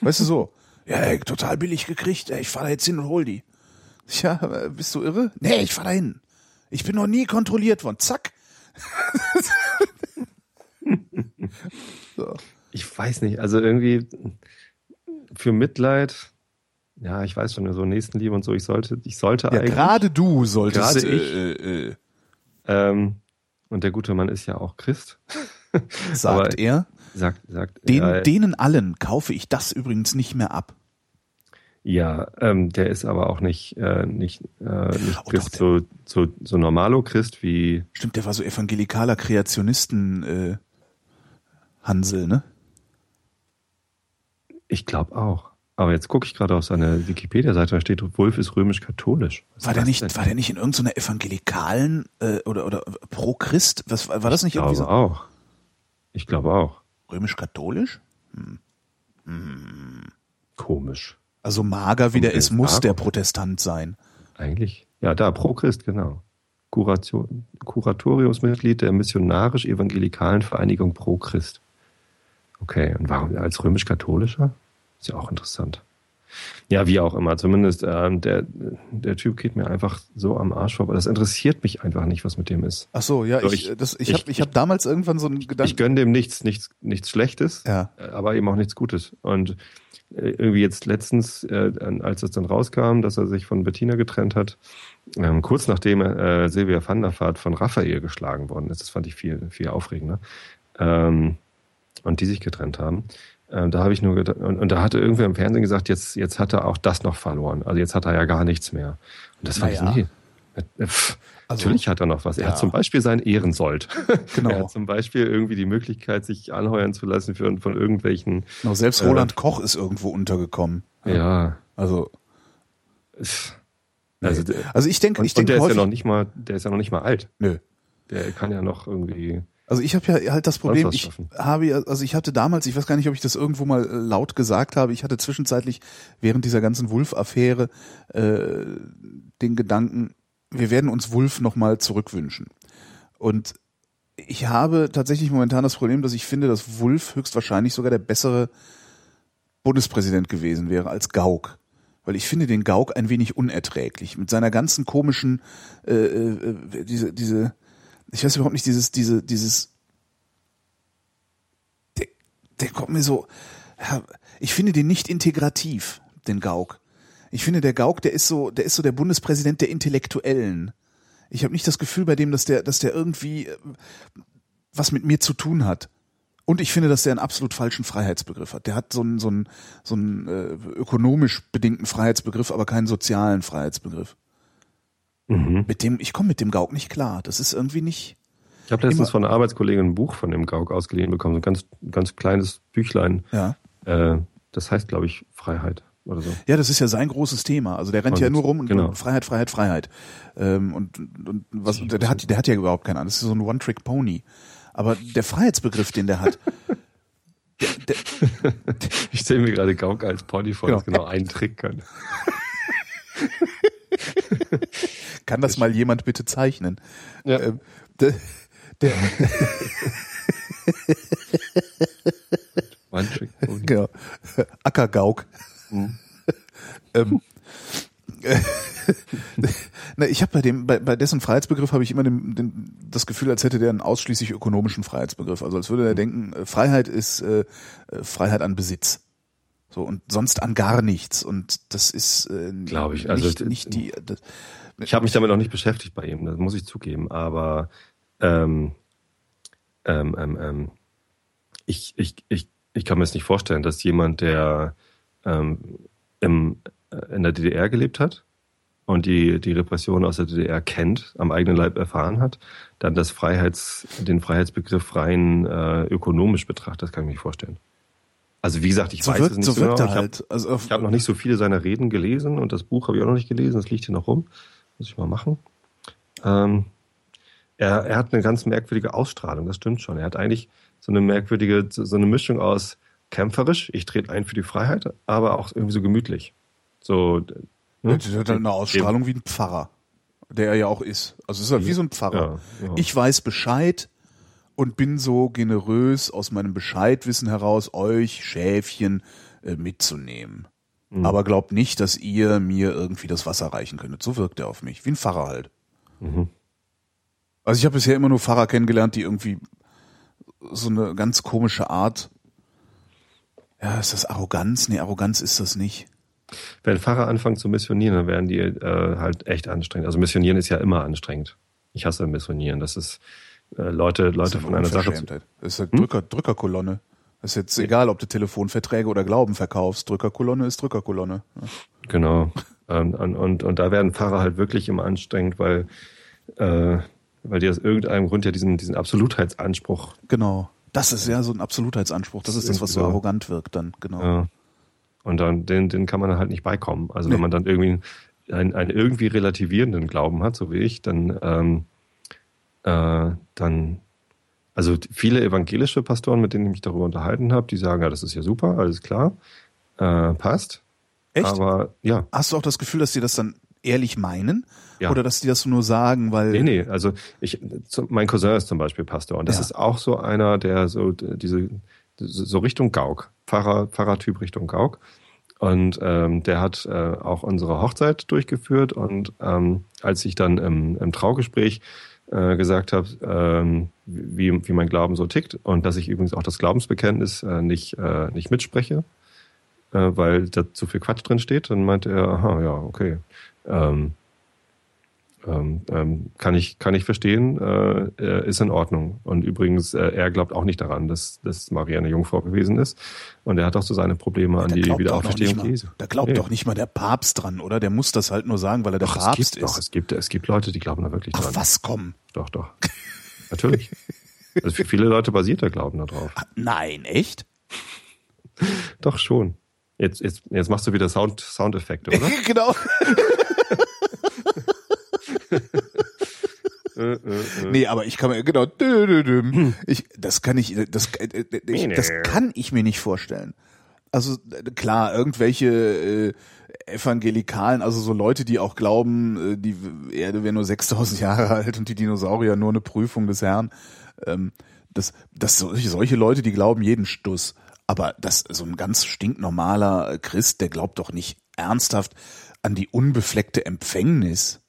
Weißt du so? [LAUGHS] Ja, ey, total billig gekriegt. Ey, ich fahr da jetzt hin und hol die. Ja, bist du irre? Nee, ich fahr da hin. Ich bin noch nie kontrolliert worden. Zack. [LAUGHS] so. Ich weiß nicht, also irgendwie für Mitleid, ja, ich weiß schon, so Nächstenliebe und so, ich sollte, ich sollte ja, eigentlich. Gerade du solltest. Gerade ich. Äh, äh, ähm, und der gute Mann ist ja auch Christ. Sagt [LAUGHS] Aber er. Sagt, sagt Den, er. Denen allen kaufe ich das übrigens nicht mehr ab. Ja, ähm, der ist aber auch nicht, äh, nicht, äh, nicht oh, Christ, doch, so, so, so normalo Christ wie. Stimmt, der war so evangelikaler Kreationisten äh, Hansel, ne? Ich glaube auch. Aber jetzt gucke ich gerade auf seine Wikipedia-Seite, da steht, Wolf ist römisch-katholisch. War der nicht, war der nicht in irgendeiner evangelikalen äh, oder oder pro Christ? Was war das nicht ich irgendwie glaube so? auch. Ich glaube auch. Römisch-katholisch? Hm. Hm. Komisch. Also mager wie der ist, muss der Protestant sein. Eigentlich. Ja, da, pro Christ, genau. Kuratoriumsmitglied der missionarisch-evangelikalen Vereinigung Pro Christ. Okay, und warum als römisch-katholischer? Ist ja auch interessant. Ja, wie auch immer. Zumindest ähm, der, der Typ geht mir einfach so am Arsch vorbei. Das interessiert mich einfach nicht, was mit dem ist. Ach so, ja, so, ich, ich, das, ich, ich habe ich hab damals irgendwann so einen Gedanken. Ich gönne dem nichts, nichts, nichts Schlechtes, ja. aber eben auch nichts Gutes. Und äh, irgendwie jetzt letztens, äh, als es dann rauskam, dass er sich von Bettina getrennt hat, ähm, kurz nachdem äh, Silvia van der Vaart von Raphael geschlagen worden ist, das fand ich viel, viel aufregender, ähm, und die sich getrennt haben, äh, da habe ich nur gedacht, und, und, da hatte irgendwer im Fernsehen gesagt, jetzt, jetzt hat er auch das noch verloren. Also jetzt hat er ja gar nichts mehr. Und das fand naja. ich, nee. Pff, also, natürlich hat er noch was. Er ja. hat zum Beispiel sein Ehrensold. [LAUGHS] Genau. er hat zum Beispiel irgendwie die Möglichkeit, sich anheuern zu lassen für, von irgendwelchen. Genau, selbst äh, Roland Koch ist irgendwo untergekommen. Ja. Also. Also, also ich denke, ich denke. Und der ist ja noch nicht mal, der ist ja noch nicht mal alt. Nö. Der kann ja noch irgendwie. Also ich habe ja halt das Problem, ich habe also ich hatte damals, ich weiß gar nicht, ob ich das irgendwo mal äh, laut gesagt habe, ich hatte zwischenzeitlich während dieser ganzen Wulf-Affäre äh, den Gedanken, wir werden uns Wulf nochmal zurückwünschen. Und ich habe tatsächlich momentan das Problem, dass ich finde, dass Wulf höchstwahrscheinlich sogar der bessere Bundespräsident gewesen wäre als Gauck. Weil ich finde den Gauck ein wenig unerträglich. Mit seiner ganzen komischen, äh, äh, diese, diese, ich weiß überhaupt nicht, dieses, diese, dieses, der, der kommt mir so, ich finde den nicht integrativ, den Gauk. Ich finde, der Gauk, der ist so, der ist so der Bundespräsident der Intellektuellen. Ich habe nicht das Gefühl bei dem, dass der, dass der irgendwie äh, was mit mir zu tun hat. Und ich finde, dass der einen absolut falschen Freiheitsbegriff hat. Der hat so einen, so einen, so einen äh, ökonomisch bedingten Freiheitsbegriff, aber keinen sozialen Freiheitsbegriff. Mhm. Mit dem, ich komme mit dem Gauk nicht klar. Das ist irgendwie nicht. Ich habe letztens von einer Arbeitskollegen ein Buch von dem Gauk ausgeliehen bekommen, so ein ganz, ganz kleines Büchlein. Ja. Äh, das heißt, glaube ich, Freiheit oder so. Ja, das ist ja sein großes Thema. Also der rennt und, ja nur rum und genau. Freiheit, Freiheit, Freiheit. Ähm, und, und was, der, der hat, der hat ja überhaupt keinen an. Das ist so ein One-Trick-Pony. Aber der Freiheitsbegriff, den der hat. [LAUGHS] der, der, ich stelle mir gerade Gauk als Pony vor, genau. das genau einen Trick kann. [LAUGHS] [LAUGHS] Kann das mal jemand bitte zeichnen? Ja. Ähm, der, der. [LAUGHS] Genau. Ackergauk. Mhm. [LAUGHS] ähm, Na, ich habe bei dem, bei, bei dessen Freiheitsbegriff habe ich immer den, den, das Gefühl, als hätte der einen ausschließlich ökonomischen Freiheitsbegriff. Also als würde er denken, äh, Freiheit ist äh, äh, Freiheit an Besitz. So und sonst an gar nichts. Und das ist äh, glaube ich, also nicht, nicht die. Das, ich habe mich damit noch nicht beschäftigt bei ihm, das muss ich zugeben, aber ähm, ähm, ähm, ähm, ich, ich, ich, ich kann mir es nicht vorstellen, dass jemand, der ähm, im, äh, in der DDR gelebt hat und die, die Repression aus der DDR kennt, am eigenen Leib erfahren hat, dann das Freiheits, den Freiheitsbegriff rein äh, ökonomisch betrachtet. Das kann ich mir nicht vorstellen. Also wie gesagt, ich so weiß wirkt, es nicht so, so genau. Ich halt. also ich habe noch nicht so viele seiner Reden gelesen und das Buch habe ich auch noch nicht gelesen. Das liegt hier noch rum. Muss ich mal machen. Ähm, er, er hat eine ganz merkwürdige Ausstrahlung, das stimmt schon. Er hat eigentlich so eine merkwürdige, so eine Mischung aus kämpferisch, ich trete ein für die Freiheit, aber auch irgendwie so gemütlich. So, hm? Der hat eine Ausstrahlung wie ein Pfarrer, der er ja auch ist. Also es ist halt wie so ein Pfarrer. Ja, ja. Ich weiß Bescheid und bin so generös aus meinem Bescheidwissen heraus, euch Schäfchen äh, mitzunehmen. Mhm. Aber glaubt nicht, dass ihr mir irgendwie das Wasser reichen könntet. So wirkt er auf mich. Wie ein Pfarrer halt. Mhm. Also ich habe bisher immer nur Pfarrer kennengelernt, die irgendwie so eine ganz komische Art. Ja, ist das Arroganz? Nee, Arroganz ist das nicht. Wenn Pfarrer anfangen zu missionieren, dann werden die äh, halt echt anstrengend. Also missionieren ist ja immer anstrengend. Ich hasse missionieren. Das ist äh, Leute, Leute von einer Sache. Zu, das ist eine hm? Drücker, Drückerkolonne. Das ist jetzt egal, ob du Telefonverträge oder Glauben verkaufst. Drückerkolonne ist Drückerkolonne. Ja. Genau. Ähm, und, und, und da werden Pfarrer halt wirklich immer anstrengend, weil, äh, weil die aus irgendeinem Grund ja diesen, diesen Absolutheitsanspruch. Genau. Das ist ja so ein Absolutheitsanspruch. Das ist das, was so arrogant wirkt dann, genau. Ja. Und dann, den, den kann man halt nicht beikommen. Also nee. wenn man dann irgendwie einen, einen irgendwie relativierenden Glauben hat, so wie ich, dann, ähm, äh, dann, also viele evangelische Pastoren, mit denen ich mich darüber unterhalten habe, die sagen, ja, das ist ja super, alles klar, äh, passt. Echt? Aber ja. Hast du auch das Gefühl, dass die das dann ehrlich meinen? Ja. Oder dass die das nur sagen, weil. Nee, nee, also ich, mein Cousin ist zum Beispiel Pastor und das ja. ist auch so einer, der so diese, so Richtung Gauk, Pfarrer, Pfarrertyp Richtung Gauk. Und ähm, der hat äh, auch unsere Hochzeit durchgeführt und ähm, als ich dann im, im Traugespräch äh, gesagt habe, ähm, wie, wie mein Glauben so tickt und dass ich übrigens auch das Glaubensbekenntnis äh, nicht, äh, nicht mitspreche, äh, weil da zu viel Quatsch drin steht, dann meinte er, aha, ja, okay. Ähm, ähm, ähm, kann ich kann ich verstehen, äh, äh, ist in Ordnung. Und übrigens, äh, er glaubt auch nicht daran, dass, dass Maria eine Jungfrau gewesen ist. Und er hat auch so seine Probleme ja, an die Wiederauferstehung Jesu. Da glaubt nee. doch nicht mal der Papst dran, oder? Der muss das halt nur sagen, weil er der doch, Papst es gibt, ist. Doch, es gibt, es gibt Leute, die glauben da wirklich Ach, dran. was kommen? Doch, doch. Natürlich. Also für viele Leute basiert der Glauben darauf. Ah, nein, echt? Doch schon. Jetzt, jetzt, jetzt machst du wieder Sound, Soundeffekte, oder? [LAUGHS] genau. Äh, äh, äh. nee, aber ich kann mir genau, ich, das kann ich, das, ich, das kann ich mir nicht vorstellen. Also klar, irgendwelche äh, Evangelikalen, also so Leute, die auch glauben, die Erde wäre nur 6000 [LAUGHS] Jahre alt und die Dinosaurier nur eine Prüfung des Herrn. Ähm, das, das solche, solche Leute, die glauben jeden Stuss. Aber das so ein ganz stinknormaler Christ, der glaubt doch nicht ernsthaft an die unbefleckte Empfängnis.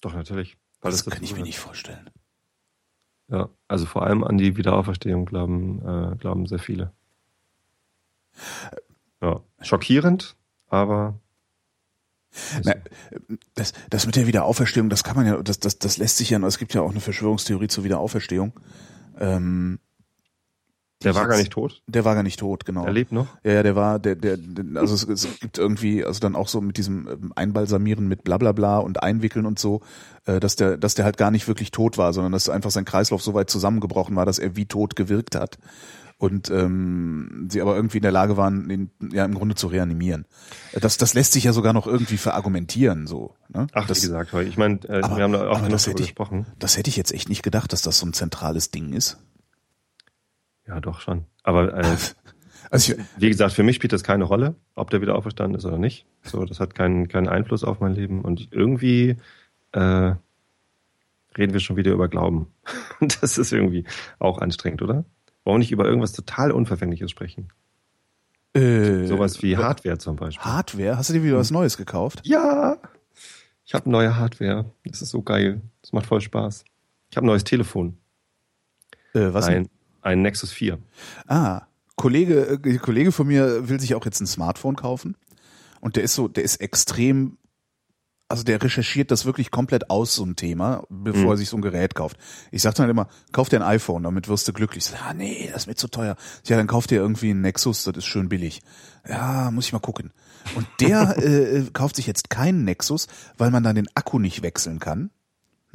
Doch, natürlich. Weil das, das kann ich mir nicht vorstellen. Ja, also vor allem an die Wiederauferstehung glauben, äh, glauben sehr viele. Ja, schockierend, aber na, das, das mit der Wiederauferstehung, das kann man ja, das, das, das lässt sich ja, es gibt ja auch eine Verschwörungstheorie zur Wiederauferstehung. Ähm, der war gar nicht tot? Der war gar nicht tot, genau. Er lebt noch? Ja, ja, der war, der, der, also es, es gibt irgendwie, also dann auch so mit diesem ähm, Einbalsamieren mit Blablabla bla bla und Einwickeln und so, äh, dass der, dass der halt gar nicht wirklich tot war, sondern dass einfach sein Kreislauf so weit zusammengebrochen war, dass er wie tot gewirkt hat. Und ähm, sie aber irgendwie in der Lage waren, ihn ja im Grunde zu reanimieren. Das, das lässt sich ja sogar noch irgendwie verargumentieren, so. Ne? Ach, das, wie gesagt, ich meine, äh, wir haben da auch noch darüber gesprochen. Das hätte ich jetzt echt nicht gedacht, dass das so ein zentrales Ding ist. Ja, doch schon. Aber äh, [LAUGHS] also ich, wie gesagt, für mich spielt das keine Rolle, ob der wieder auferstanden ist oder nicht. So, das hat keinen keinen Einfluss auf mein Leben. Und irgendwie äh, reden wir schon wieder über Glauben. [LAUGHS] das ist irgendwie auch anstrengend, oder? Wir nicht über irgendwas total Unverfängliches sprechen? Äh, Sowas wie Hardware zum Beispiel. Hardware? Hast du dir wieder was Neues gekauft? Ja! Ich habe neue Hardware. Das ist so geil. Das macht voll Spaß. Ich habe ein neues Telefon. Äh, was? Ein, ein Nexus 4. Ah, Kollege, äh, Kollege von mir will sich auch jetzt ein Smartphone kaufen. Und der ist so, der ist extrem, also der recherchiert das wirklich komplett aus, so ein Thema, bevor mhm. er sich so ein Gerät kauft. Ich sag dann halt immer, kauf dir ein iPhone, damit wirst du glücklich. Ich sag, ah, nee, das ist mir zu teuer. Ja, dann kauf dir irgendwie ein Nexus, das ist schön billig. Ja, muss ich mal gucken. Und der [LAUGHS] äh, kauft sich jetzt keinen Nexus, weil man dann den Akku nicht wechseln kann.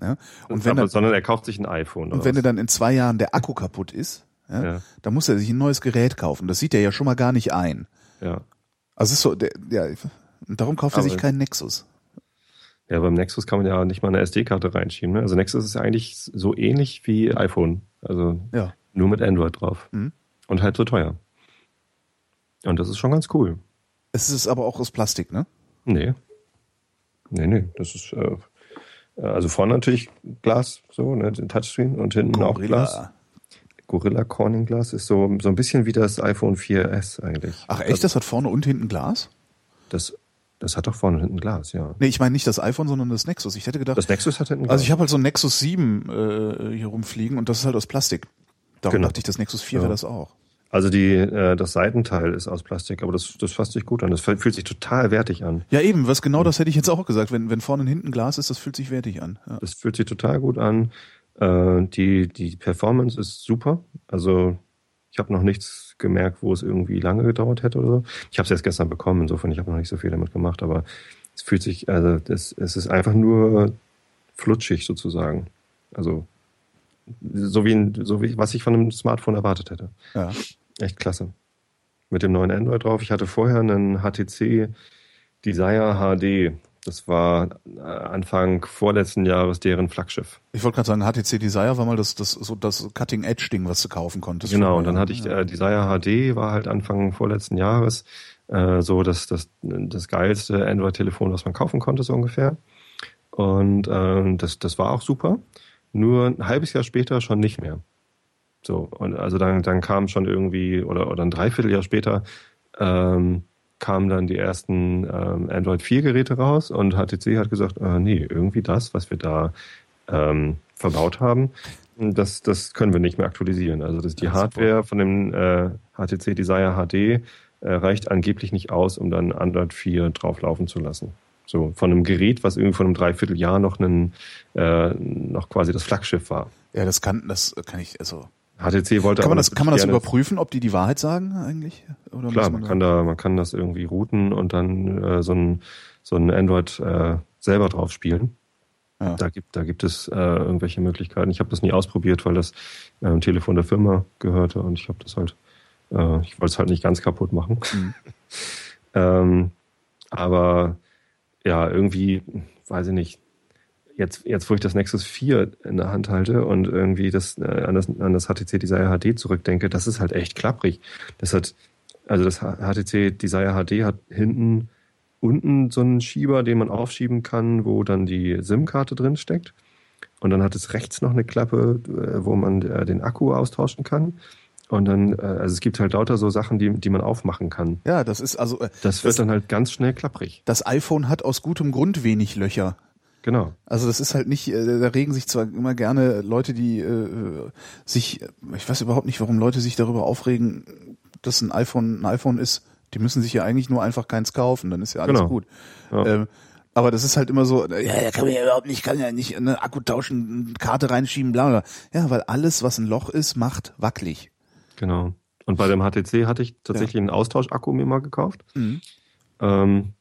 Ja? Und wenn dann, sondern er kauft sich ein iPhone. Und wenn was? dann in zwei Jahren der Akku kaputt ist, ja, ja. dann muss er sich ein neues Gerät kaufen. Das sieht er ja schon mal gar nicht ein. Ja. Also ist so, der, ja, darum kauft Aber er sich keinen Nexus. Ja, beim Nexus kann man ja nicht mal eine SD-Karte reinschieben. Ne? Also Nexus ist eigentlich so ähnlich wie iPhone. Also ja. Nur mit Android drauf. Mhm. Und halt so teuer. Und das ist schon ganz cool. Es ist aber auch aus Plastik, ne? Nee. Nee, nee. Das ist, äh, also vorne natürlich Glas, so, ne, den Touchscreen und hinten auch Glas. Gorilla Corning Glas ist so, so ein bisschen wie das iPhone 4S eigentlich. Ach echt, also, das hat vorne und hinten Glas? Das, das hat doch vorne und hinten Glas, ja. Nee, ich meine nicht das iPhone, sondern das Nexus. Ich hätte gedacht. Das Nexus hat hinten Glas. Also ich habe halt so ein Nexus 7 äh, hier rumfliegen und das ist halt aus Plastik. Darum genau. dachte ich, das Nexus 4 ja. wäre das auch. Also die, äh, das Seitenteil ist aus Plastik, aber das, das fasst sich gut an. Das fühlt sich total wertig an. Ja, eben, was genau das hätte ich jetzt auch gesagt. Wenn, wenn vorne und hinten Glas ist, das fühlt sich wertig an. Ja. Das fühlt sich total gut an. Äh, die, die Performance ist super. Also ich habe noch nichts gemerkt, wo es irgendwie lange gedauert hätte oder so. Ich habe es erst gestern bekommen, insofern ich habe noch nicht so viel damit gemacht, aber es fühlt sich, also das, es ist einfach nur flutschig sozusagen. Also so wie, so wie was ich von einem Smartphone erwartet hätte. Ja. Echt klasse. Mit dem neuen Android drauf. Ich hatte vorher einen HTC Desire HD. Das war äh, Anfang vorletzten Jahres deren Flaggschiff. Ich wollte gerade sagen, HTC Desire war mal das, das, so das Cutting Edge Ding, was du kaufen konntest. Genau, und dann hatte ich äh, Desire HD, war halt Anfang vorletzten Jahres äh, so das, das, das geilste Android-Telefon, was man kaufen konnte, so ungefähr. Und äh, das, das war auch super. Nur ein halbes Jahr später schon nicht mehr. So, und also dann, dann kam schon irgendwie, oder, oder ein Dreivierteljahr später, ähm, kamen dann die ersten ähm, Android 4 Geräte raus und HTC hat gesagt, äh, nee, irgendwie das, was wir da ähm, verbaut haben, das, das können wir nicht mehr aktualisieren. Also das, die Hardware von dem äh, HTC Desire HD äh, reicht angeblich nicht aus, um dann Android 4 drauflaufen zu lassen. So von einem Gerät, was irgendwie von einem Dreivierteljahr noch einen, äh, noch quasi das Flaggschiff war. Ja, das kann, das kann ich, also HTC wollte kann man das, kann man das überprüfen, ob die die Wahrheit sagen eigentlich? Oder Klar, man, man kann da, man kann das irgendwie routen und dann äh, so ein so ein Android äh, selber drauf spielen. Ja. Da gibt da gibt es äh, irgendwelche Möglichkeiten. Ich habe das nie ausprobiert, weil das äh, ein Telefon der Firma gehörte und ich habe das halt, äh, ich wollte es halt nicht ganz kaputt machen. Mhm. [LAUGHS] ähm, aber ja, irgendwie, weiß ich nicht, jetzt, jetzt wo ich das Nexus 4 in der Hand halte und irgendwie das, äh, an, das, an das HTC Desire HD zurückdenke, das ist halt echt klapprig. Das hat, also das HTC Desire HD hat hinten unten so einen Schieber, den man aufschieben kann, wo dann die SIM-Karte drin steckt. Und dann hat es rechts noch eine Klappe, äh, wo man äh, den Akku austauschen kann. Und dann, also es gibt halt lauter so Sachen, die, die man aufmachen kann. Ja, das ist also. Das wird das, dann halt ganz schnell klapprig. Das iPhone hat aus gutem Grund wenig Löcher. Genau. Also das ist halt nicht, äh, da regen sich zwar immer gerne Leute, die äh, sich, ich weiß überhaupt nicht, warum Leute sich darüber aufregen, dass ein iPhone ein iPhone ist. Die müssen sich ja eigentlich nur einfach keins kaufen, dann ist ja alles genau. gut. Ja. Ähm, aber das ist halt immer so, ja, ja, kann man ja überhaupt nicht, kann ja nicht eine Akku tauschen, eine Karte reinschieben, bla bla. Ja, weil alles, was ein Loch ist, macht wackelig. Genau. Und bei dem HTC hatte ich tatsächlich ja. einen Austauschakku mir mal gekauft. Mhm. Ähm,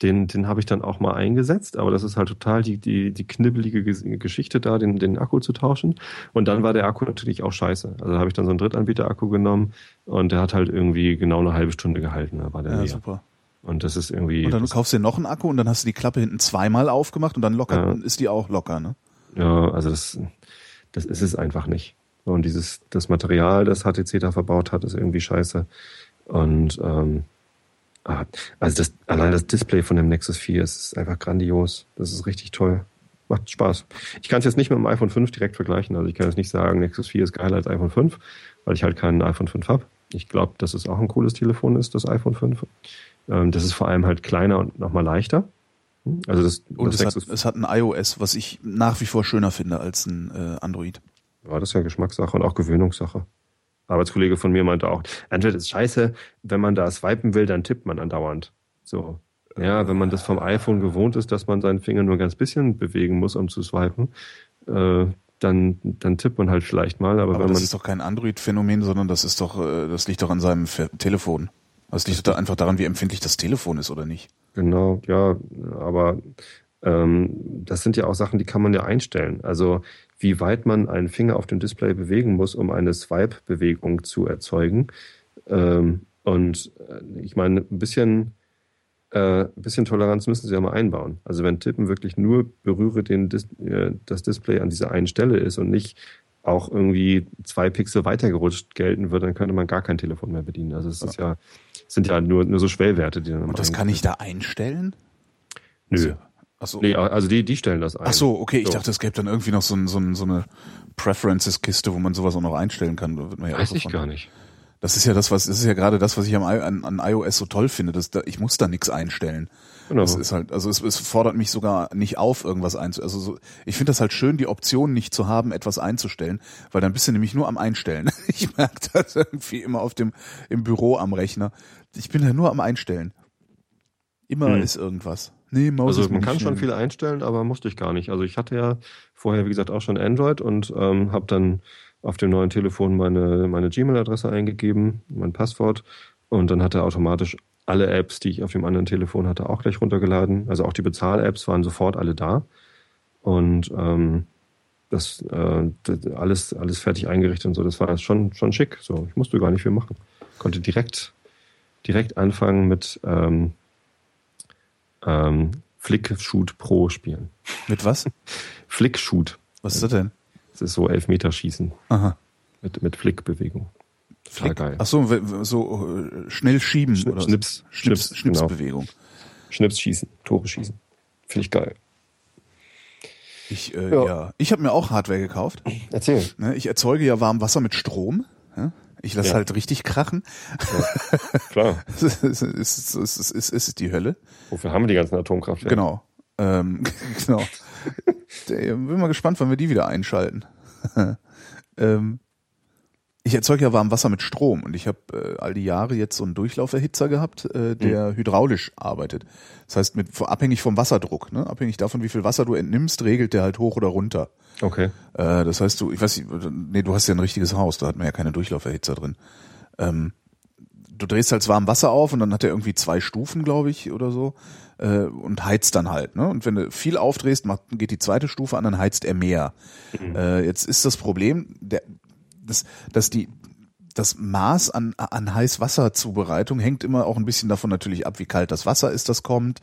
den, den habe ich dann auch mal eingesetzt, aber das ist halt total die, die, die knibbelige Geschichte da, den, den Akku zu tauschen. Und dann war der Akku natürlich auch scheiße. Also habe ich dann so einen Drittanbieter-Akku genommen und der hat halt irgendwie genau eine halbe Stunde gehalten. Da war der ja, leer. super. Und das ist irgendwie. Und dann kaufst du dir noch einen Akku und dann hast du die Klappe hinten zweimal aufgemacht und dann locker ja. ist die auch locker, ne? Ja, also das, das ist es einfach nicht. Und dieses, das Material, das HTC da verbaut hat, ist irgendwie scheiße. Und ähm, Ah, also das, allein das Display von dem Nexus 4 ist einfach grandios. Das ist richtig toll. Macht Spaß. Ich kann es jetzt nicht mit dem iPhone 5 direkt vergleichen. Also ich kann jetzt nicht sagen, Nexus 4 ist geiler als iPhone 5, weil ich halt keinen iPhone 5 habe. Ich glaube, dass es auch ein cooles Telefon ist, das iPhone 5. Ähm, das ist vor allem halt kleiner und nochmal leichter. Also das, und das es, hat, es hat ein iOS, was ich nach wie vor schöner finde als ein äh, Android. Ja, das ist ja Geschmackssache und auch Gewöhnungssache. Arbeitskollege von mir meinte auch, Android ist scheiße, wenn man da swipen will, dann tippt man andauernd. So. Ja, wenn man das vom iPhone gewohnt ist, dass man seinen Finger nur ganz bisschen bewegen muss, um zu swipen, äh, dann, dann tippt man halt vielleicht mal. Aber, aber das man ist doch kein Android-Phänomen, sondern das ist doch, äh, das liegt doch an seinem Telefon. Also liegt doch einfach daran, wie empfindlich das Telefon ist, oder nicht? Genau, ja, aber ähm, das sind ja auch Sachen, die kann man ja einstellen. Also wie weit man einen Finger auf dem Display bewegen muss, um eine Swipe-Bewegung zu erzeugen. Ähm, und äh, ich meine, ein bisschen, äh, ein bisschen Toleranz müssen sie ja mal einbauen. Also wenn Tippen wirklich nur berühre den Dis äh, das Display an dieser einen Stelle ist und nicht auch irgendwie zwei Pixel weitergerutscht gelten würde, dann könnte man gar kein Telefon mehr bedienen. Also es ist ja, sind ja nur, nur so Schwellwerte, die dann Und das kann ich da einstellen? Nö. Ach so. Nee, also die, die stellen das ein. Ach so, okay. Ich So. dachte, es gäbe dann irgendwie noch so, ein, so, ein, so eine Preferences-Kiste, wo man sowas auch noch einstellen kann. Da wird man ja Weiß auch ich gar nicht. Das ist ja das, was, das ist ja gerade das, was ich am, an, an iOS so toll finde. Dass da, ich muss da nichts einstellen. Genau. Das ist halt, also es, es fordert mich sogar nicht auf, irgendwas einzustellen. Also so, ich finde das halt schön, die Option nicht zu haben, etwas einzustellen, weil dann bist du nämlich nur am Einstellen. [LAUGHS] Ich merke das irgendwie immer auf dem, im Büro am Rechner. Ich bin ja nur am Einstellen. Immer Hm. ist irgendwas. Nee, Maus Also man kann schon viel einstellen, aber musste ich gar nicht. Also ich hatte ja vorher, wie gesagt, auch schon Android und ähm, habe dann auf dem neuen Telefon meine, meine Gmail-Adresse eingegeben, mein Passwort und dann hat er automatisch alle Apps, die ich auf dem anderen Telefon hatte, auch gleich runtergeladen. Also auch die Bezahl-Apps waren sofort alle da und ähm, das, äh, das alles alles fertig eingerichtet und so. Das war schon schon schick. So, ich musste gar nicht viel machen. Konnte direkt direkt anfangen mit ähm, ähm, Flick Shoot Pro spielen. Mit was? [LAUGHS] Flick Shoot. Was ist das denn? Das ist so Elfmeterschießen Aha. mit, mit Flickbewegung. Total Flick. geil. Ach so, so äh, schnell schieben Schnipp- oder Schnips, Schnips, Schnips, Schnipsbewegung. Schnips schießen, Tore schießen. Finde ich geil. Ich, äh, ja. Ja. ich habe mir auch Hardware gekauft. Erzähl. Ne? Ich erzeuge ja warm Wasser mit Strom. Ja? Ich lasse Ja. halt richtig krachen. Klar. [LAUGHS] Es ist, es ist, es ist, die Hölle. Wofür haben wir die ganzen Atomkraftwerke? Genau. Ähm, [LAUGHS] genau. [LAUGHS] Bin mal gespannt, wann wir die wieder einschalten. ähm, ich erzeuge ja warm Wasser mit Strom und ich habe äh, all die Jahre jetzt so einen Durchlauferhitzer gehabt, äh, der hydraulisch arbeitet. Das heißt, mit, abhängig vom Wasserdruck, ne? abhängig davon, wie viel Wasser du entnimmst, regelt der halt hoch oder runter. Okay. Äh, das heißt, du, ich weiß nicht, nee, du hast ja ein richtiges Haus, da hat man ja keine Durchlauferhitzer drin. Ähm, du drehst halt warm Wasser auf und dann hat er irgendwie zwei Stufen, glaube ich, oder so, äh, und heizt dann halt. Ne? Und wenn du viel aufdrehst, macht, geht die zweite Stufe an, dann heizt er mehr. Äh, jetzt ist das Problem, der, dass, dass die das Maß an, an Heißwasserzubereitung hängt immer auch ein bisschen davon natürlich ab, wie kalt das Wasser ist, das kommt.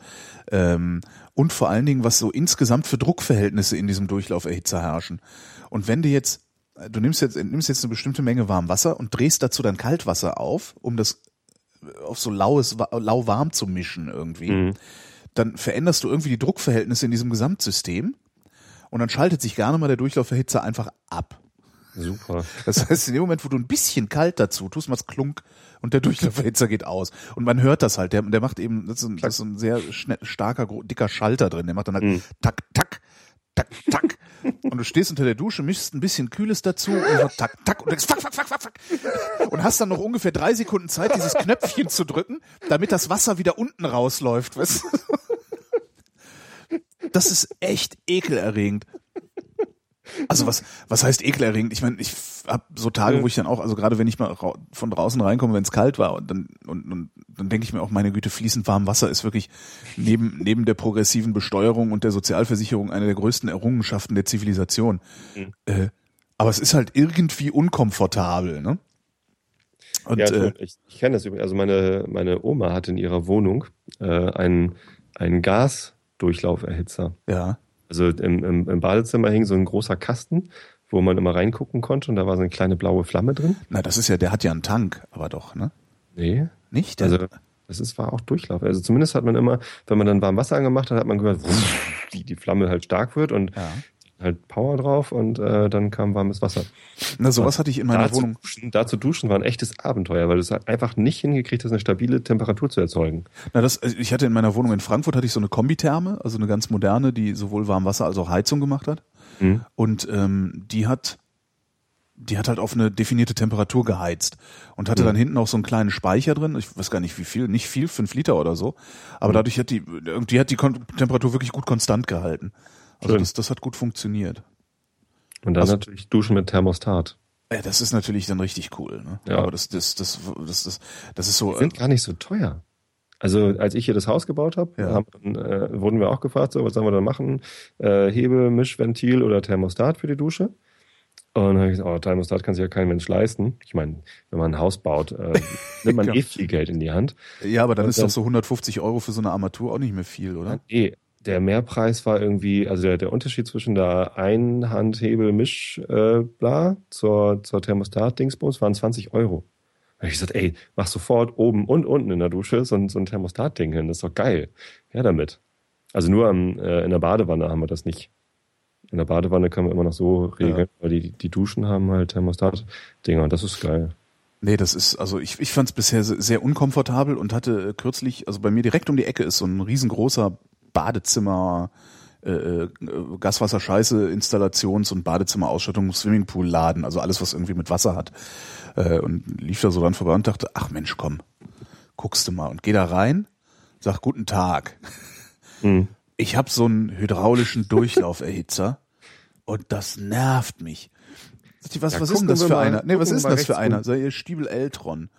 Ähm, und vor allen Dingen, was so insgesamt für Druckverhältnisse in diesem Durchlauferhitzer herrschen. Und wenn du jetzt, du nimmst jetzt, nimmst jetzt eine bestimmte Menge warm Wasser und drehst dazu dann Kaltwasser auf, um das auf so laues, wa- lauwarm zu mischen irgendwie, Mhm. dann veränderst du irgendwie die Druckverhältnisse in diesem Gesamtsystem und dann schaltet sich gerne mal der Durchlauferhitzer einfach ab. Super. Das heißt, in dem Moment, wo du ein bisschen kalt dazu tust, macht's klunk und der Durchlauferhitzer geht aus. Und man hört das halt. Der, der macht eben, das ist ein, das ist ein sehr schnell, starker, dicker Schalter drin. Der macht dann halt Mhm. tak, tak, tak, tak. Und du stehst unter der Dusche, mischst ein bisschen Kühles dazu und so tak, tak und denkst, fuck, fuck, fuck, fuck, fuck. Und hast dann noch ungefähr drei Sekunden Zeit, dieses Knöpfchen zu drücken, damit das Wasser wieder unten rausläuft. Weißt du? Das ist echt ekelerregend. Also was, was heißt ekelerregend? Ich meine, ich habe so Tage, wo ich dann auch, also gerade wenn ich mal von draußen reinkomme, wenn es kalt war, und dann und, und dann denke ich mir auch, meine Güte, fließend warm Wasser ist wirklich neben neben der progressiven Besteuerung und der Sozialversicherung eine der größten Errungenschaften der Zivilisation. Mhm. Äh, aber es ist halt irgendwie unkomfortabel, ne? Und ja, äh, ich, ich kenne das übrigens. Also meine, meine Oma hatte in ihrer Wohnung äh, einen, einen Gasdurchlauferhitzer. ja, Also im, im, im Badezimmer hing so ein großer Kasten, wo man immer reingucken konnte und da war so eine kleine blaue Flamme drin. na, das ist ja, der hat ja einen Tank, aber doch, ne? Nee. Nicht? Also das ist, war auch Durchlauf. Also zumindest hat man immer, wenn man dann warm Wasser angemacht hat, hat man gehört, [LAUGHS] wie die Flamme halt stark wird und ja. Halt Power drauf und äh, dann kam warmes Wasser. Na, sowas hatte ich in meiner da, Wohnung. Zu duschen, da zu duschen war ein echtes Abenteuer, weil du es halt einfach nicht hingekriegt hast, eine stabile Temperatur zu erzeugen. Na, das, also ich hatte in meiner Wohnung in Frankfurt hatte ich so eine Kombitherme, also eine ganz moderne, die sowohl Warmwasser als auch Heizung gemacht hat. Mhm. Und ähm, die hat, die hat halt auf eine definierte Temperatur geheizt und hatte Mhm. dann hinten auch so einen kleinen Speicher drin. Ich weiß gar nicht wie viel, nicht viel, fünf Liter oder so. Aber Mhm. dadurch hat die, die hat die Temperatur wirklich gut konstant gehalten. Also das, das hat gut funktioniert. Und dann Also- natürlich duschen mit Thermostat. Ja, das ist natürlich dann richtig cool. Ne? Ja. Aber das, das, das, das, das, das ist so. Die sind gar nicht so teuer. Also als ich hier das Haus gebaut habe, Ja. haben, äh, wurden wir auch gefragt, so was sollen wir da machen? Äh, Hebel, Mischventil oder Thermostat für die Dusche? Und dann habe ich gesagt, oh, Thermostat kann sich ja kein Mensch leisten. Ich meine, wenn man ein Haus baut, äh, [LAUGHS] nimmt man Ja. eh viel Geld in die Hand. ja, aber dann Und ist dann- doch so 150 Euro für so eine Armatur auch nicht mehr viel, oder? Eh, der Mehrpreis war irgendwie, also der, der Unterschied zwischen der Einhandhebel-Misch, äh, bla, zur, zur Thermostat-Dingsbums waren 20 Euro. Da hab ich gesagt, ey, mach sofort oben und unten in der Dusche so ein, so ein Thermostat-Ding hin, das ist doch geil. Ja, damit. Also nur am, äh, in der Badewanne haben wir das nicht. In der Badewanne kann man immer noch so regeln, ja. weil die, die Duschen haben halt Thermostat-Dinger und das ist geil. Nee, das ist, also ich, ich fand es bisher sehr unkomfortabel und hatte kürzlich, also bei mir direkt um die Ecke ist so ein riesengroßer Badezimmer, äh, äh Gaswasser-Scheiße-Installations- und Badezimmer-Ausstattung, Swimmingpool-Laden, also alles, was irgendwie mit Wasser hat. Äh, und lief da so dran vorbei und dachte, ach Mensch, komm, guckst du mal. Und geh da rein, sag guten Tag. Mhm. Ich habe so einen hydraulischen Durchlauferhitzer und das nervt mich. Sagt die, was, ja, was ist denn das für einer? Nee, was ist denn das für einer? Sag ihr Stiebel Eltron.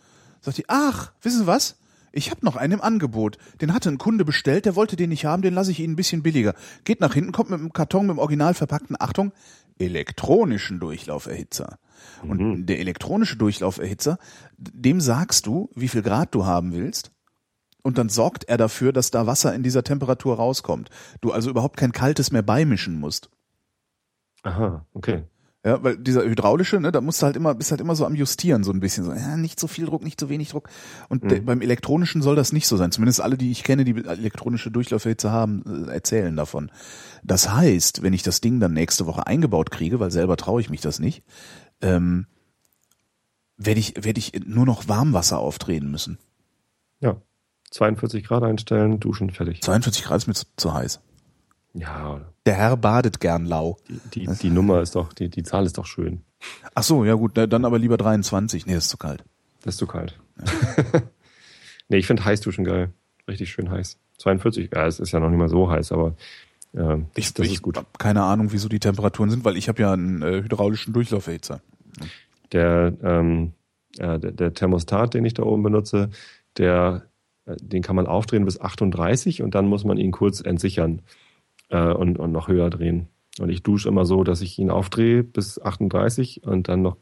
Sagt die, ach, wissen Sie was? Ich habe noch einen im Angebot. Den hatte ein Kunde bestellt, der wollte den nicht haben, den lasse ich Ihnen ein bisschen billiger. Geht nach hinten, kommt mit einem Karton mit dem original verpackten, Achtung, elektronischen Durchlauferhitzer. Und mhm. der elektronische Durchlauferhitzer, dem sagst du, wie viel Grad du haben willst. Und dann sorgt er dafür, dass da Wasser in dieser Temperatur rauskommt. Du also überhaupt kein kaltes mehr beimischen musst. Aha, okay. Ja, weil dieser hydraulische, ne, da musst du halt immer, bist halt immer so am Justieren, so ein bisschen. So, ja, nicht so viel Druck, nicht so wenig Druck. Und mhm. beim elektronischen soll das nicht so sein. Zumindest alle, die ich kenne, die elektronische Durchlauferhitze haben, äh, erzählen davon. Das heißt, wenn ich das Ding dann nächste Woche eingebaut kriege, weil selber traue ich mich das nicht, ähm, werde ich, werde ich nur noch Warmwasser aufdrehen müssen. Ja. 42 Grad einstellen, duschen, fertig. 42 Grad ist mir zu, zu heiß. Ja. Der Herr badet gern lau. Die, die, die Nummer ist doch, die, die Zahl ist doch schön. Ach so, ja gut, dann aber lieber 23. Nee, ist zu kalt. Das ist zu kalt. Ja. [LAUGHS] nee, ich finde Heißduschen geil. Richtig schön heiß. 42, ja, es ist ja noch nicht mal so heiß, aber äh, ich, das ich ist gut. Hab keine Ahnung, wieso die Temperaturen sind, weil ich habe ja einen äh, hydraulischen Durchlauferhitzer. Der, ähm, äh, der, der Thermostat, den ich da oben benutze, der, äh, den kann man aufdrehen bis 38 und dann muss man ihn kurz entsichern äh, und, und noch höher drehen. Und ich dusche immer so, dass ich ihn aufdrehe bis 38 und dann noch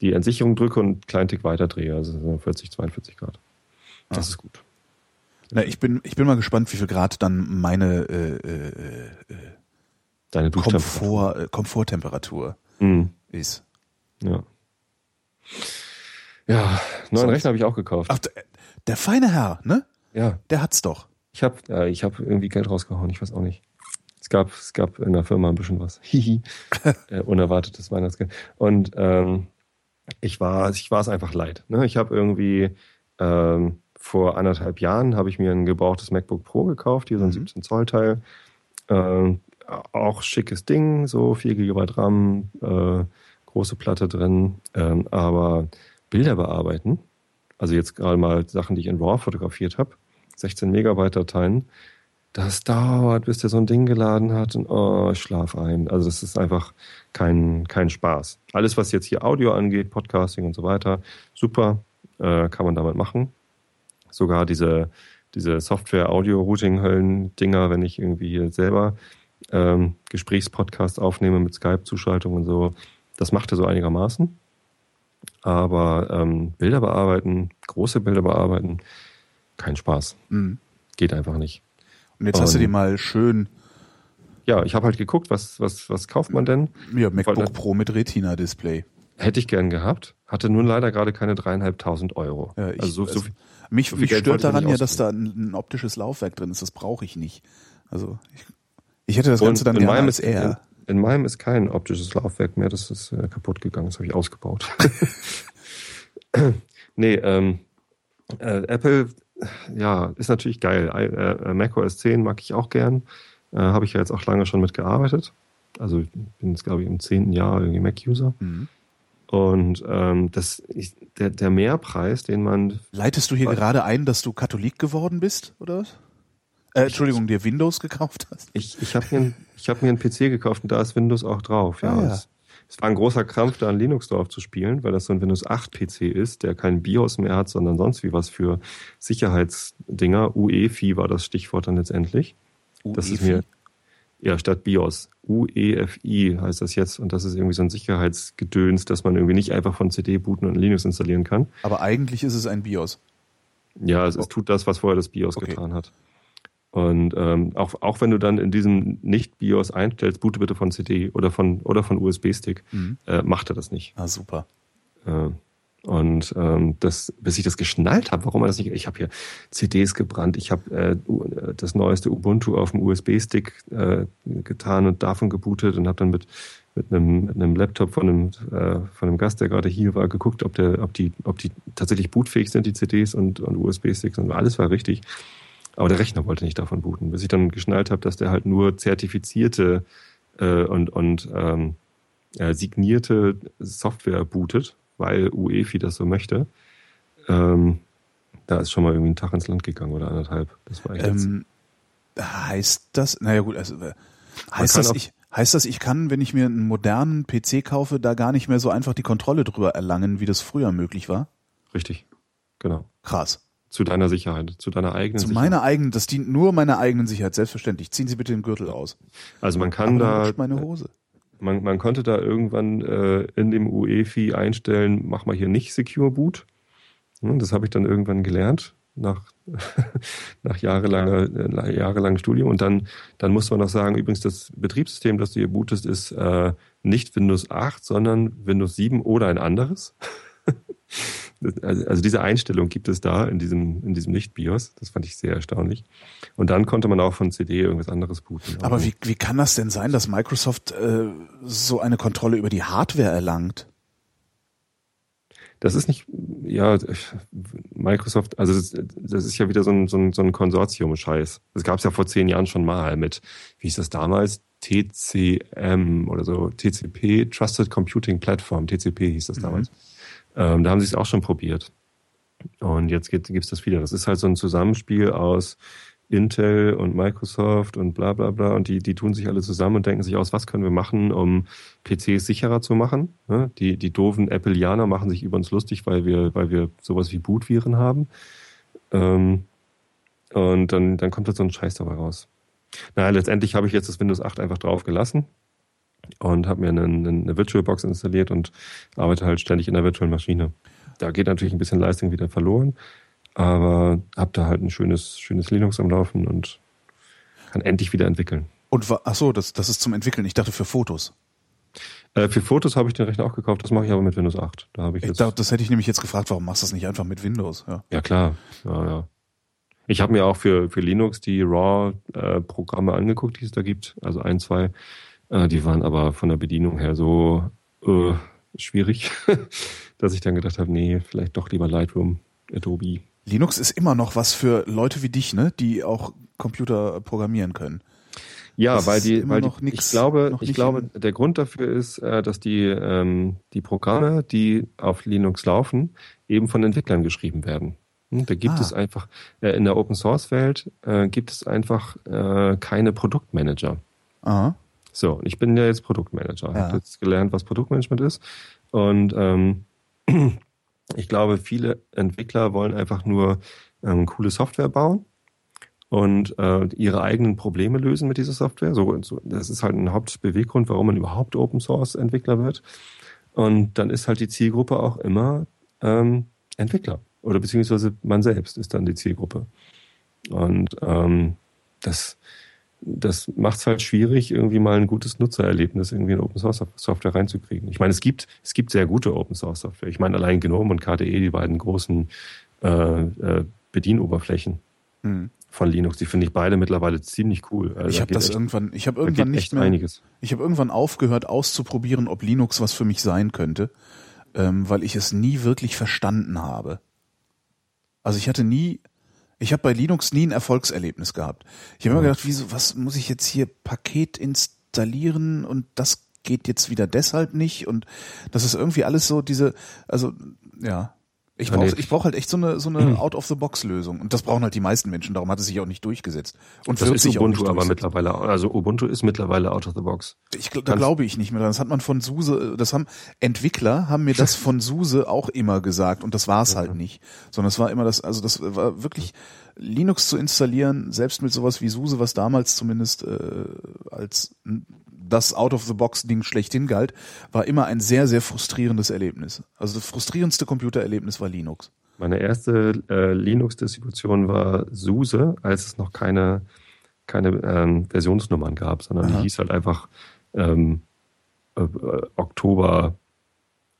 die Entsicherung drücke und einen kleinen Tick weiter drehe, also 40, 42 Grad. Das ah. ist gut. Na, ich bin, ich bin mal gespannt, wie viel Grad dann meine äh, äh, äh, Deine Komfort, äh, Komforttemperatur mhm. ist. Ja. Ja, neuen so. Rechner habe ich auch gekauft. Ach, der, der feine Herr, ne? Ja. Der hat's doch. Ich habe äh, ich hab irgendwie Geld rausgehauen, ich weiß auch nicht. Es gab, es gab in der Firma ein bisschen was. [LAUGHS] Hihi. äh, unerwartetes Weihnachtsgeld. Und ähm, ich war, ich war es einfach leid. Ne? Ich habe irgendwie ähm, vor anderthalb Jahren habe ich mir ein gebrauchtes MacBook Pro gekauft, hier so ein mhm. 17 Zoll Teil. Ähm, auch schickes Ding, so 4 GB RAM, äh, große Platte drin, ähm, aber Bilder bearbeiten, also jetzt gerade mal Sachen, die ich in RAW fotografiert habe, 16 Megabyte Dateien, das dauert, bis der so ein Ding geladen hat und oh, ich schlaf ein. Also das ist einfach kein, kein Spaß. Alles, was jetzt hier Audio angeht, Podcasting und so weiter, super, äh, kann man damit machen. Sogar diese, diese Software-Audio-Routing-Höllen-Dinger, wenn ich irgendwie hier selber ähm, Gesprächspodcast aufnehme mit Skype-Zuschaltung und so, das macht er so einigermaßen. Aber ähm, Bilder bearbeiten, große Bilder bearbeiten, kein Spaß. Mhm. Geht einfach nicht. Und jetzt hast du die mal schön. Ja, ich habe halt geguckt, was, was, was kauft man denn? Ja, MacBook Weil, Pro mit Retina-Display. Hätte ich gern gehabt, hatte nun leider gerade keine dreieinhalbtausend Euro. Ja, ich, also so, also, mich, so mich stört daran ja, dass da ein, ein, optisches Laufwerk drin ist. Das brauche ich nicht. Also ich, ich hätte das Ganze dann gerne als R. In, in, meinem ist kein optisches Laufwerk mehr. Das ist äh, kaputt gegangen. Das habe ich ausgebaut. [LAUGHS] nee, ähm, äh, Apple ja, ist natürlich geil. Äh, Mac OS 10 mag ich auch gern. Äh, Habe ich ja jetzt auch lange schon mitgearbeitet. Also ich bin jetzt, glaube ich, im zehnten Jahr irgendwie Mac-User. Mhm. Und ähm, das, ich, der, der Mehrpreis, den man. Leitest du hier gerade ein, dass du Katholik geworden bist, oder was? Äh, Entschuldigung, dir Windows gekauft hast? Ich, ich habe mir, hab mir einen PC gekauft und da ist Windows auch drauf. Ja, ah, ja es war ein großer Krampf, da ein Linux drauf zu spielen, weil das so ein Windows 8 PC ist, der kein BIOS mehr hat, sondern sonst wie was für Sicherheitsdinger. UEFI war das Stichwort dann letztendlich. UEFI? Das ist mir, ja, statt BIOS. UEFI heißt das jetzt und das ist irgendwie so ein Sicherheitsgedöns, dass man irgendwie nicht einfach von CD booten und Linux installieren kann. Aber eigentlich ist es ein BIOS. Ja, es, es tut das, was vorher das BIOS okay. getan hat. Und ähm, auch, auch wenn du dann in diesem Nicht-BIOS einstellst, boote bitte von CD oder von, oder von USB-Stick, mhm. äh, macht er das nicht. Ah, super. Äh, und ähm, das, bis ich das geschnallt habe, warum er das nicht. Ich habe hier CDs gebrannt, ich habe äh, das neueste Ubuntu auf dem USB-Stick äh, getan und davon gebootet und habe dann mit mit einem, mit einem Laptop von einem, äh, von einem Gast, der gerade hier war, geguckt, ob der, ob die, ob die tatsächlich bootfähig sind, die CDs und, und USB-Sticks und alles war richtig. Aber der Rechner wollte nicht davon booten, bis ich dann geschnallt habe, dass der halt nur zertifizierte äh, und, und ähm, äh, signierte Software bootet, weil UEFI das so möchte. Ähm, da ist schon mal irgendwie ein Tag ins Land gegangen oder anderthalb. Das war ähm, heißt das, naja gut, also äh, heißt das, ich, heißt das, ich kann, wenn ich mir einen modernen PC kaufe, da gar nicht mehr so einfach die Kontrolle drüber erlangen, wie das früher möglich war? Richtig, genau. Krass. Zu deiner Sicherheit, zu deiner eigenen zu Sicherheit. meiner eigenen, das dient nur meiner eigenen Sicherheit, selbstverständlich. Ziehen Sie bitte den Gürtel aus. Also man kann Aber da. meine Hose. Man, man konnte da irgendwann äh, in dem UEFI einstellen, mach mal hier nicht Secure Boot. Hm, das habe ich dann irgendwann gelernt nach, [LAUGHS] nach jahrelanger, äh, jahrelangem Studium. Und dann, dann muss man noch sagen, übrigens, das Betriebssystem, das du hier bootest, ist äh, nicht Windows 8, sondern Windows 7 oder ein anderes. [LAUGHS] Also diese Einstellung gibt es da in diesem, in diesem Nicht-BIOS. Das fand ich sehr erstaunlich. Und dann konnte man auch von CD irgendwas anderes booten. Aber wie, wie kann das denn sein, dass Microsoft äh, so eine Kontrolle über die Hardware erlangt? Das ist nicht, ja, Microsoft, also das, das ist ja wieder so ein, so ein, so ein Konsortium-Scheiß. Das gab es ja vor zehn Jahren schon mal mit, wie hieß das damals? TCM oder so, TCP, Trusted Computing Platform, TCP hieß das mhm. damals. Mhm. Ähm, da haben sie es auch schon probiert. Und jetzt gibt es das wieder. Das ist halt so ein Zusammenspiel aus Intel und Microsoft und bla bla bla. Und die, die tun sich alle zusammen und denken sich aus, was können wir machen, um PCs sicherer zu machen. Ne? Die, die doofen Appleianer machen sich über uns lustig, weil wir, weil wir sowas wie Bootviren haben. Ähm, und dann, dann kommt da so ein Scheiß dabei raus. Naja, letztendlich habe ich jetzt das Windows 8 einfach drauf gelassen und habe mir eine, eine VirtualBox installiert und arbeite halt ständig in der Virtual Maschine. Da geht natürlich ein bisschen Leistung wieder verloren, aber habe da halt ein schönes, schönes Linux am Laufen und kann endlich wieder entwickeln. Und ach so, das, das ist zum Entwickeln. Ich dachte für Fotos. Äh, für Fotos habe ich den Rechner auch gekauft. Das mache ich aber mit Windows 8. Da habe ich, jetzt. Das hätte ich nämlich jetzt gefragt. Warum machst du das nicht einfach mit Windows? Ja, ja klar. Ja, ja. Ich habe mir auch für, für Linux die RAW-Programme äh, angeguckt, die es da gibt. Also ein, zwei. Äh, die waren aber von der Bedienung her so äh, schwierig, [LAUGHS] dass ich dann gedacht habe, nee, vielleicht doch lieber Lightroom, Adobe. Linux ist immer noch was für Leute wie dich, ne, die auch Computer programmieren können. Ja, das weil die, weil die, nix, ich glaube, ich glaube, der Grund dafür ist, äh, dass die ähm, die Programme, die auf Linux laufen, eben von Entwicklern geschrieben werden. Hm, da gibt ah. es einfach äh, in der Open Source Welt äh, gibt es einfach äh, keine Produktmanager. Aha. So, ich bin ja jetzt Produktmanager. Ja. Habe jetzt gelernt, was Produktmanagement ist. Und ähm, [CLEARS THROAT] ich glaube, viele Entwickler wollen einfach nur ähm, coole Software bauen und äh, ihre eigenen Probleme lösen mit dieser Software. So, so, das ist halt ein Hauptbeweggrund, warum man überhaupt Open Source Entwickler wird. Und dann ist halt die Zielgruppe auch immer ähm, Entwickler oder beziehungsweise man selbst ist dann die Zielgruppe. Und ähm, das das macht es halt schwierig, irgendwie mal ein gutes Nutzererlebnis irgendwie in Open Source Software reinzukriegen. Ich meine, es gibt, es gibt sehr gute Open Source Software. Ich meine, allein GNOME und KDE, die beiden großen äh, äh, Bedienoberflächen hm. von Linux, die finde ich beide mittlerweile ziemlich cool. Also ich habe das echt, irgendwann, ich habe irgendwann nicht mehr, einiges. ich habe irgendwann aufgehört auszuprobieren, ob Linux was für mich sein könnte, ähm, weil ich es nie wirklich verstanden habe. Also ich hatte nie ich habe bei Linux nie ein Erfolgserlebnis gehabt. Ich habe immer gedacht, wieso, was muss ich jetzt hier Paket installieren und das geht jetzt wieder deshalb nicht und das ist irgendwie alles so diese, also ja. Ich brauche ich brauch halt echt so eine, so eine hm. Out-of-the-Box-Lösung. Und das brauchen halt die meisten Menschen. Darum hat es sich auch nicht durchgesetzt. Und das ist Ubuntu aber mittlerweile, also Ubuntu ist mittlerweile out-of-the-box. Ich, da glaube ich nicht mehr dran. Das hat man von SUSE, das haben Entwickler haben mir das von SUSE auch immer gesagt. Und das war es halt nicht. Sondern es war immer das, also das war wirklich Linux zu installieren, selbst mit sowas wie SUSE, was damals zumindest äh, als das Out-of-the-Box-Ding schlechthin galt, war immer ein sehr, sehr frustrierendes Erlebnis. Also das frustrierendste Computererlebnis war Linux. Meine erste äh, Linux-Distribution war SUSE, als es noch keine keine ähm, Versionsnummern gab, sondern Aha. die hieß halt einfach ähm, äh, äh, Oktober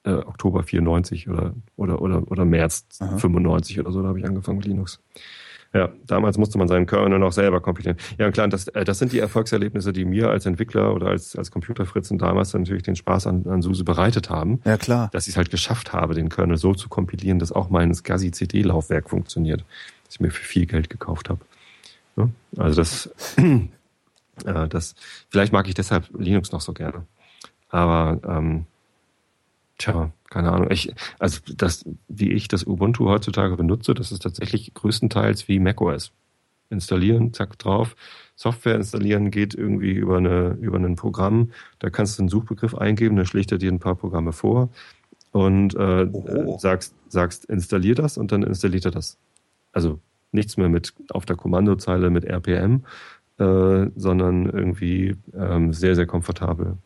äh, Oktober 94 oder oder oder oder März Aha. 95 oder so, da habe ich angefangen mit Linux. Ja, damals musste man seinen Kernel noch selber kompilieren. Ja, und klar, das, äh, das sind die Erfolgserlebnisse, die mir als Entwickler oder als, als Computerfritzen damals natürlich den Spaß an, an SUSE bereitet haben Ja, klar. dass ich es halt geschafft habe, den Kernel so zu kompilieren, dass auch mein SCSI-CD-Laufwerk funktioniert, das ich mir für viel Geld gekauft habe. Ja? Also das, [CLEARS THROAT] äh, das, vielleicht mag ich deshalb Linux noch so gerne. Aber ähm, tja, keine Ahnung. Ich, also das, wie ich das Ubuntu heutzutage benutze, das ist tatsächlich größtenteils wie macOS. Installieren, zack drauf. Software installieren geht irgendwie über eine über ein Programm. Da kannst du einen Suchbegriff eingeben, dann schlägt er dir ein paar Programme vor und äh, sagst sagst installier das und dann installiert er das. Also nichts mehr mit auf der Kommandozeile mit RPM, äh, sondern irgendwie ähm, sehr sehr komfortabel.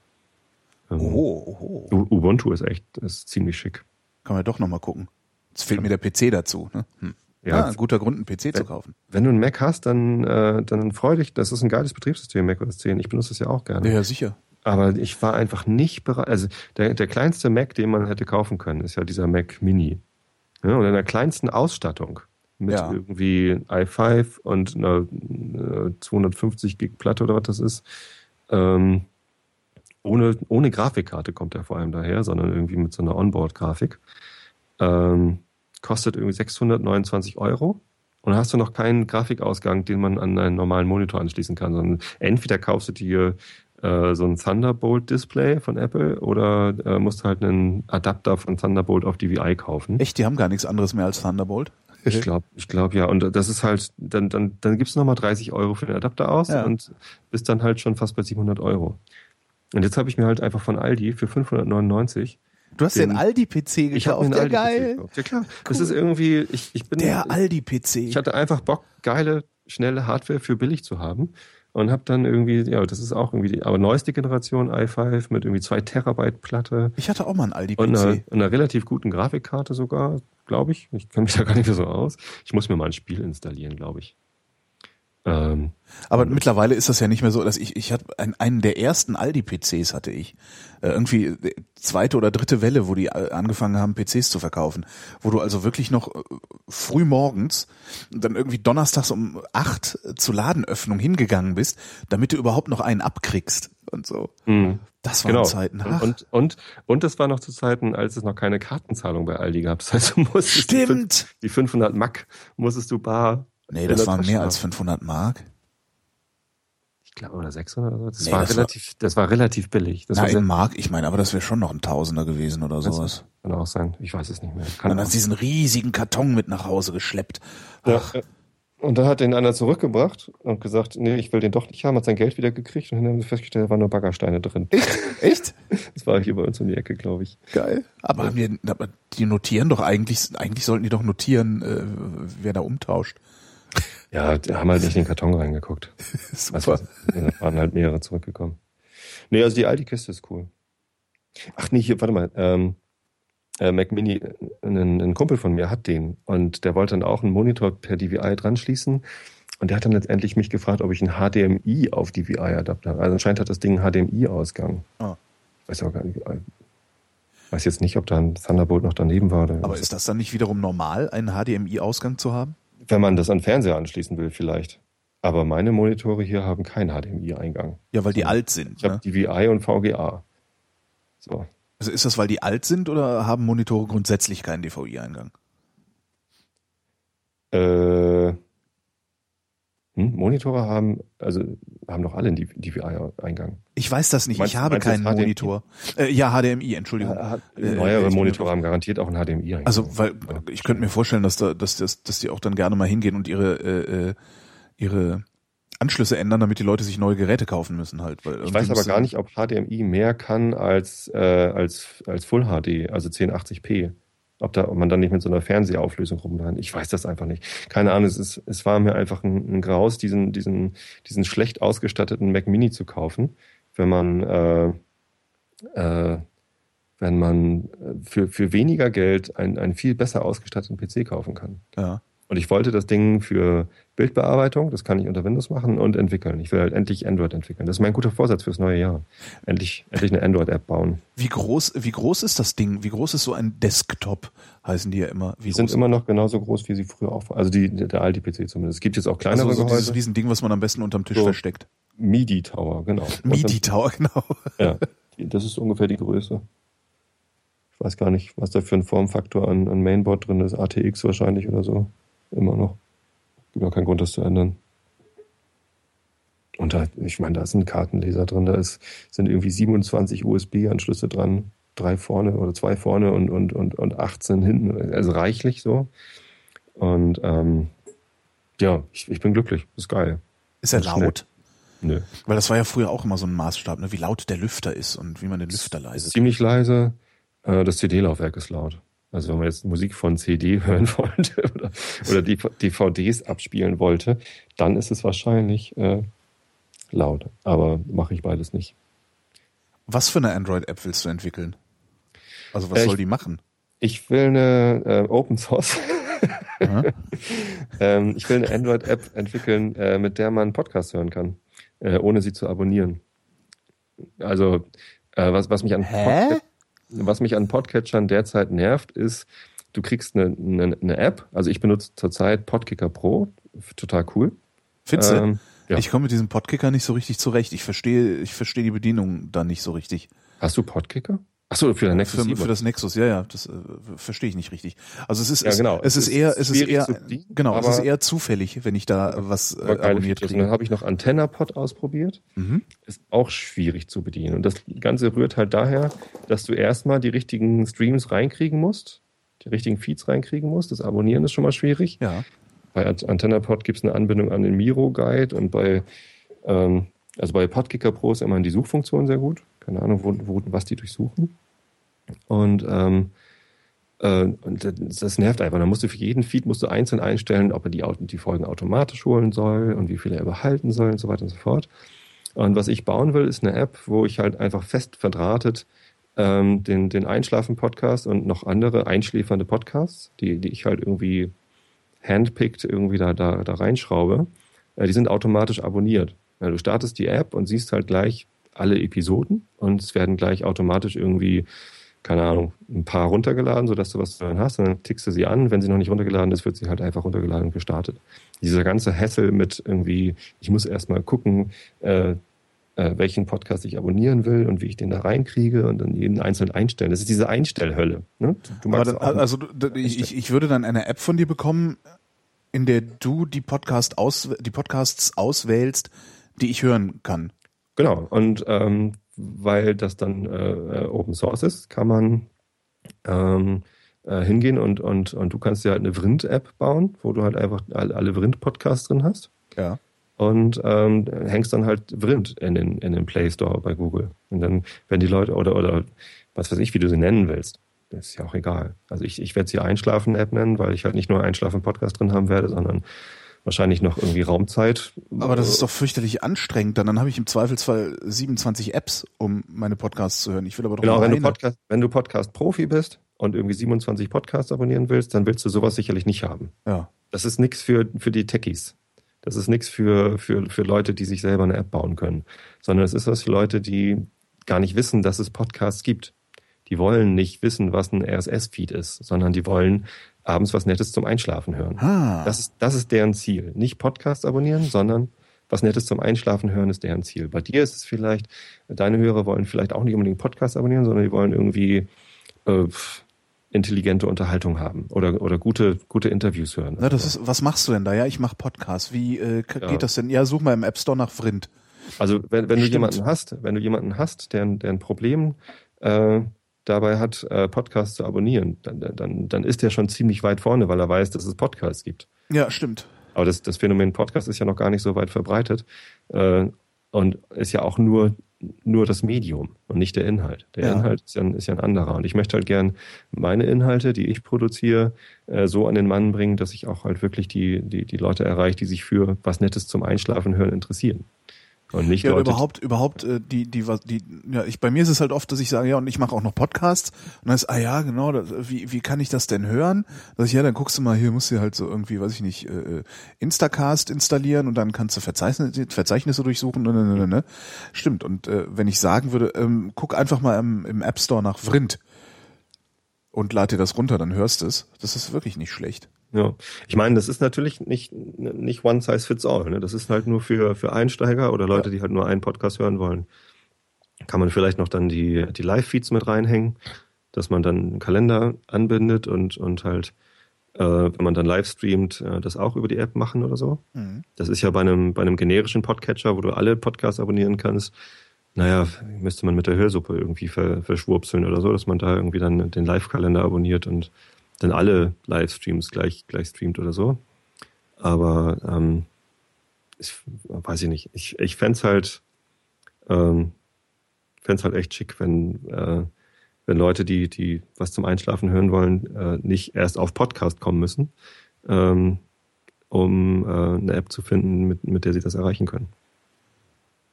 Ähm, Oho, oho. Ubuntu ist echt ist ziemlich schick. Kann man doch nochmal gucken. Jetzt fehlt mir der PC dazu. Ne? Hm. Ja, Ja, ein guter Grund, einen PC zu kaufen. wenn du einen Mac hast, dann, äh, dann freu dich. Das ist ein geiles Betriebssystem, Mac OS 10. Ich benutze das ja auch gerne. Ja, ja, sicher. Aber ich war einfach nicht bereit. Also der, der kleinste Mac, den man hätte kaufen können, ist ja dieser Mac Mini. Ja, und in der kleinsten Ausstattung mit Ja. irgendwie i5 und einer äh, 250 Gig Platte oder was das ist. Ähm, ohne, ohne Grafikkarte kommt er vor allem daher, sondern irgendwie mit so einer Onboard-Grafik. Ähm, kostet irgendwie 629 Euro. Und hast du noch keinen Grafikausgang, den man an einen normalen Monitor anschließen kann, sondern entweder kaufst du dir äh, so ein Thunderbolt-Display von Apple oder äh, musst halt einen Adapter von Thunderbolt auf DVI kaufen. Echt, die haben gar nichts anderes mehr als Thunderbolt? Ich glaube, ich glaube ja. Und das ist halt, dann, dann, dann gibst du nochmal 30 Euro für den Adapter aus Ja. und bist dann halt schon fast bei 700 Euro. Und jetzt habe ich mir halt einfach von Aldi für 599 Du hast den, Den- Aldi-PC ich habe gekauft, mir einen ja Aldi-PC geil. gekauft. Ja klar, das ist irgendwie, ich, ich bin, Der Aldi-PC. ich hatte einfach Bock, geile, schnelle Hardware für billig zu haben und habe dann irgendwie, ja, das ist auch irgendwie die, aber neueste Generation i5 mit irgendwie zwei Terabyte Platte Ich hatte auch mal einen und einer, Aldi-PC. einer relativ guten Grafikkarte sogar, glaube ich. Ich kenne mich da gar nicht mehr so aus. Ich muss mir mal ein Spiel installieren, glaube ich. Ähm, Aber mittlerweile ist das ja nicht mehr so, dass ich, ich hatte einen, einen der ersten Aldi-PCs hatte ich. Äh, irgendwie äh, zweite oder dritte Welle, wo die äh, angefangen haben, PCs zu verkaufen. Wo du also wirklich noch äh, früh morgens, dann irgendwie donnerstags um acht zur Ladenöffnung hingegangen bist, damit du überhaupt noch einen abkriegst und so. mh. Das waren Genau. Zeiten. Ach, Und, und, und das war noch zu Zeiten, als es noch keine Kartenzahlung bei Aldi gab. [LAUGHS] Das heißt, du musstest stimmt! die 500 Mack musstest du bar. Nee, das waren mehr als haben. 500 Mark. Ich glaube, oder 600 oder so. Das, Nee, war das war- relativ, das war relativ billig. Das Na, war Mark, ich meine, aber das wäre schon noch ein Tausender gewesen oder sowas. kann auch sein. Ich weiß es nicht mehr. Und Kann dann hast du diesen riesigen Karton mit nach Hause geschleppt. Ja, ja. Und da hat den einer zurückgebracht und gesagt, nee, ich will den doch nicht haben, hat sein Geld wieder gekriegt und dann haben sie festgestellt, da waren nur Baggersteine drin. Echt? [LAUGHS] Das war hier bei uns um die Ecke, glaube ich. Geil. Aber, haben die, aber die notieren doch eigentlich, eigentlich sollten die doch notieren, äh, wer da umtauscht. Ja, haben halt nicht in den Karton reingeguckt. [LAUGHS] Super. Also, da waren halt mehrere zurückgekommen. Nee, also die Aldi-Kiste ist cool. Ach nee, hier, warte mal. Ähm, äh, Mac Mini, ein, ein Kumpel von mir hat den und der wollte dann auch einen Monitor per DVI dran schließen. Und der hat dann letztendlich mich gefragt, ob ich einen HDMI auf DVI-Adapter habe. Also anscheinend hat das Ding einen HDMI-Ausgang. Ah. Ich weiß auch gar nicht. Ich weiß jetzt nicht, ob da ein Thunderbolt noch daneben war. Oder Aber ist das dann nicht wiederum normal, einen HDMI-Ausgang zu haben? Wenn man das an Fernseher anschließen will, vielleicht. Aber meine Monitore hier haben keinen HDMI-Eingang. Ja, weil die alt sind. Ich habe Ne? DVI und VGA. So. Also ist das, weil die alt sind oder haben Monitore grundsätzlich keinen DVI-Eingang? Äh, hm, Monitore haben, also haben doch alle einen DVI-Eingang. Ich weiß das nicht. Meinst- ich habe keinen? Monitor. Äh, ja, HDMI, Entschuldigung. Äh, Neuere ich- Monitore haben garantiert auch einen HDMI-Eingang. Also, weil ich könnte mir vorstellen, dass da, dass, dass, dass die auch dann gerne mal hingehen und ihre äh, äh, ihre Anschlüsse ändern, damit die Leute sich neue Geräte kaufen müssen halt. Weil ich weiß aber gar nicht, ob HDMI mehr kann als, äh, als, als Full HD, also 1080p. Ob, da, ob man dann nicht mit so einer Fernsehauflösung rumrennt. Ich weiß das einfach nicht. Keine Ahnung, es, ist, es war mir einfach ein, ein Graus, diesen, diesen, diesen schlecht ausgestatteten Mac Mini zu kaufen, wenn man, äh, äh, wenn man äh, für, für weniger Geld einen, einen viel besser ausgestatteten PC kaufen kann. Ja. Und ich wollte das Ding für Bildbearbeitung, das kann ich unter Windows machen und entwickeln. Ich will halt endlich Android entwickeln. Das ist mein guter Vorsatz fürs neue Jahr. Endlich, endlich eine Android-App bauen. Wie groß, wie groß ist das Ding? Wie groß ist so ein Desktop? Heißen die ja immer. Wie die sind immer noch genauso groß, wie sie früher auch waren. Also die, der alte PC zumindest. Es gibt jetzt auch kleinere also so Gehäuse. dieses Riesending, was man am besten unterm Tisch So. versteckt. MIDI-Tower, genau. MIDI-Tower, [LAUGHS] genau. Ja, das ist ungefähr die Größe. Ich weiß gar nicht, was da für ein Formfaktor an, an Mainboard drin ist. ATX wahrscheinlich oder so. Immer noch. Gibt auch keinen Grund, das zu ändern. Und da, ich meine, da ist ein Kartenleser drin, da ist, sind irgendwie 27 USB-Anschlüsse dran, drei vorne oder zwei vorne und, und, und, und 18 hinten, also reichlich so. Und ähm, ja, ich, ich bin glücklich, ist geil. Ist er laut? Nö. Weil das war ja früher auch immer so ein Maßstab, ne? wie laut der Lüfter ist und wie man den Lüfter leise ist ziemlich leise. Äh, Das CD-Laufwerk ist laut. Also wenn man jetzt Musik von CD [LAUGHS] hören wollte oder, oder die DVDs abspielen wollte, dann ist es wahrscheinlich äh, laut. Aber mache ich beides nicht. Was für eine Android-App willst du entwickeln? Also was Äh, soll die machen? Ich will eine äh, Open Source. [LAUGHS] Ähm, ich will eine Android-App entwickeln, äh, mit der man Podcasts hören kann, äh, ohne sie zu abonnieren. Also äh, was, was mich an Hä? Was mich an Podcatchern derzeit nervt, ist, du kriegst eine, eine, eine App. Also ich benutze zurzeit Podkicker Pro, total cool. Findest? Ähm, ja. Ich komme mit diesem Podkicker nicht so richtig zurecht. Ich verstehe, ich verstehe die Bedienung da nicht so richtig. Hast du Podkicker? Achso, für den Nexus Für, 7. für das Nexus, ja, ja, das äh, verstehe ich nicht richtig. Also es ist, Ja, es, genau. es ist eher, es ist eher, bedienen, genau, es ist eher zufällig, wenn ich da was äh, abonniert. Und dann kriege. habe ich noch AntennaPod ausprobiert. Mhm. Ist auch schwierig zu bedienen. Und das Ganze rührt halt daher, dass du erstmal die richtigen Streams reinkriegen musst, die richtigen Feeds reinkriegen musst. Das Abonnieren ist schon mal schwierig. Ja. Bei Ant- AntennaPod gibt es eine Anbindung an den Miro Guide und bei, ähm, also bei Podkicker Pro ist immerhin die Suchfunktion sehr gut. Keine Ahnung, wo, wo, was die durchsuchen. Und, ähm, äh, und das, das nervt einfach. Da musst du für jeden Feed musst du einzeln einstellen, ob er die, die Folgen automatisch holen soll und wie viele er behalten soll und so weiter und so fort. Und was ich bauen will, ist eine App, wo ich halt einfach fest verdrahtet ähm, den, den Einschlafen-Podcast und noch andere einschläfernde Podcasts, die, die ich halt irgendwie handpicked irgendwie da, da, da reinschraube, äh, die sind automatisch abonniert. Ja, du startest die App und siehst halt gleich alle Episoden und es werden gleich automatisch irgendwie, keine Ahnung, ein paar runtergeladen, sodass du was hören hast. Und dann tickst du sie an. Wenn sie noch nicht runtergeladen ist, wird sie halt einfach runtergeladen und gestartet. Dieser ganze Hassel mit irgendwie, ich muss erstmal gucken, äh, äh, welchen Podcast ich abonnieren will und wie ich den da reinkriege und dann jeden einzeln einstellen. Das ist diese Einstellhölle. Ne? Dann, auch- also ich, ich würde dann eine App von dir bekommen, in der du die Podcast aus, die Podcasts auswählst, die ich hören kann. Genau, und ähm, weil das dann äh, äh, Open Source ist, kann man ähm, äh, hingehen und, und, und du kannst dir halt eine Vrind-App bauen, wo du halt einfach all- alle Vrind-Podcasts drin hast Ja. und ähm, hängst dann halt Vrind in den, in den Play Store bei Google. Und dann, wenn die Leute oder, oder was weiß ich, wie du sie nennen willst, das ist ja auch egal. Also ich, ich werde sie Einschlafen-App nennen, weil ich halt nicht nur Einschlafen-Podcast drin haben werde, sondern wahrscheinlich noch irgendwie Raumzeit. Aber das ist doch fürchterlich anstrengend. Dann, dann habe ich im Zweifelsfall 27 Apps, um meine Podcasts zu hören. Ich will aber doch Genau, wenn du. Podcast, wenn du Podcast-Profi bist und irgendwie 27 Podcasts abonnieren willst, dann willst du sowas sicherlich nicht haben. Ja. Das ist nichts für, für die Techies. Das ist nichts für, für, für Leute, die sich selber eine App bauen können. Sondern es ist was für Leute, die gar nicht wissen, dass es Podcasts gibt. Die wollen nicht wissen, was ein RSS-Feed ist, sondern die wollen abends was Nettes zum Einschlafen hören. Ah. Das ist, das ist deren Ziel. Nicht Podcast abonnieren, sondern was Nettes zum Einschlafen hören ist deren Ziel. Bei dir ist es vielleicht, deine Hörer wollen vielleicht auch nicht unbedingt Podcast abonnieren, sondern die wollen irgendwie äh, intelligente Unterhaltung haben oder, oder gute, gute Interviews hören. Na, das ist, was machst du denn da? Ja, ich mache Podcasts. Wie äh, k- Ja. geht das denn? Ja, such mal im App Store nach Vrind. Also wenn, wenn du jemanden hast, wenn du jemanden hast, der, ein- der ein Problem äh, dabei hat, äh, Podcasts zu abonnieren, dann, dann, dann ist der schon ziemlich weit vorne, weil er weiß, dass es Podcasts gibt. Ja, stimmt. Aber das, das Phänomen Podcast ist ja noch gar nicht so weit verbreitet äh, und ist ja auch nur, nur das Medium und nicht der Inhalt. Der Ja. Inhalt ist ja, ein- ist ja ein anderer. Und ich möchte halt gern meine Inhalte, die ich produziere, äh, so an den Mann bringen, dass ich auch halt wirklich die, die, die Leute erreiche, die sich für was Nettes zum Einschlafen hören interessieren. Und nicht Ja, Leute, überhaupt, überhaupt, äh, die, die, was- die, ja, ich, bei mir ist es halt oft, dass ich sage, ja, und ich mache auch noch Podcasts. Und dann ist, ah ja, genau, das, wie, wie kann ich das denn hören? Dass ich, ja, dann guckst du mal, hier musst du halt so irgendwie, weiß ich nicht, äh, Instacast installieren und dann kannst du Verzeichnisse, Verzeichnisse durchsuchen. Ne, ne, ne, ne, ne. Stimmt. Und äh, wenn ich sagen würde, ähm, guck einfach mal im, im App Store nach Vrind und lad dir das runter, dann hörst du es. Das ist wirklich nicht schlecht. Ja, ich meine, das ist natürlich nicht, nicht one size fits all. Ne? Das ist halt nur für, für Einsteiger oder Leute, die halt nur einen Podcast hören wollen. Kann man vielleicht noch dann die, die Live-Feeds mit reinhängen, dass man dann einen Kalender anbindet und, und halt, äh, wenn man dann live streamt, äh, das auch über die App machen oder so. Mhm. Das ist ja bei einem, bei einem generischen Podcatcher, wo du alle Podcasts abonnieren kannst, naja, müsste man mit der Hörsuppe irgendwie ver, verschwurpseln oder so, dass man da irgendwie dann den Live-Kalender abonniert und dann alle Livestreams gleich, gleich streamt oder so. Aber ähm, ich weiß ich nicht. Ich, ich fänd's halt, ähm, fänd's halt echt schick, wenn, äh, wenn Leute, die, die was zum Einschlafen hören wollen, äh, nicht erst auf Podcast kommen müssen, ähm, um äh, eine App zu finden, mit, mit der sie das erreichen können.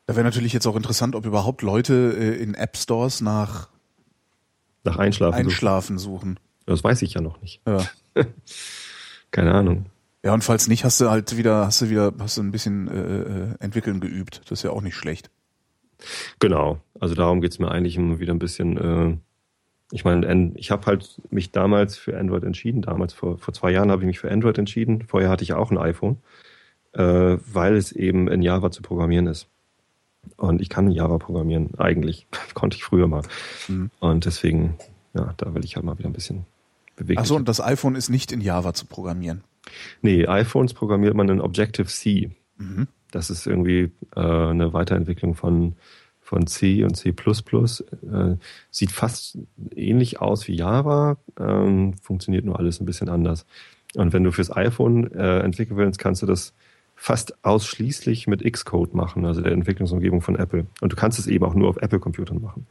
Da wäre natürlich jetzt auch interessant, ob überhaupt Leute äh, in App Stores nach Nach Einschlafen. suchen. Einschlafen suchen. Das weiß ich ja noch nicht. Ja. [LAUGHS] Keine Ahnung. Ja, und falls nicht, hast du halt wieder, hast du wieder, hast du ein bisschen äh, äh, entwickeln geübt. Das ist ja auch nicht schlecht. Genau. Also darum geht's mir eigentlich immer wieder ein bisschen. Äh, ich meine, ich habe halt mich damals für Android entschieden. Damals vor, vor zwei Jahren habe ich mich für Android entschieden. Vorher hatte ich auch ein iPhone, äh, weil es eben in Java zu programmieren ist. Und ich kann in Java programmieren, eigentlich. [LAUGHS] Konnte ich früher mal. Mhm. Und deswegen, ja, da will ich halt mal wieder ein bisschen bewegen. Achso, und das iPhone ist nicht in Java zu programmieren. Nee, iPhones programmiert man in Objective-C. Mhm. Das ist irgendwie äh, eine Weiterentwicklung von, von C und C++. Äh, sieht fast ähnlich aus wie Java, ähm, funktioniert nur alles ein bisschen anders. Und wenn du fürs iPhone äh, entwickeln willst, kannst du das fast ausschließlich mit Xcode machen, also der Entwicklungsumgebung von Apple. Und du kannst es eben auch nur auf Apple-Computern machen.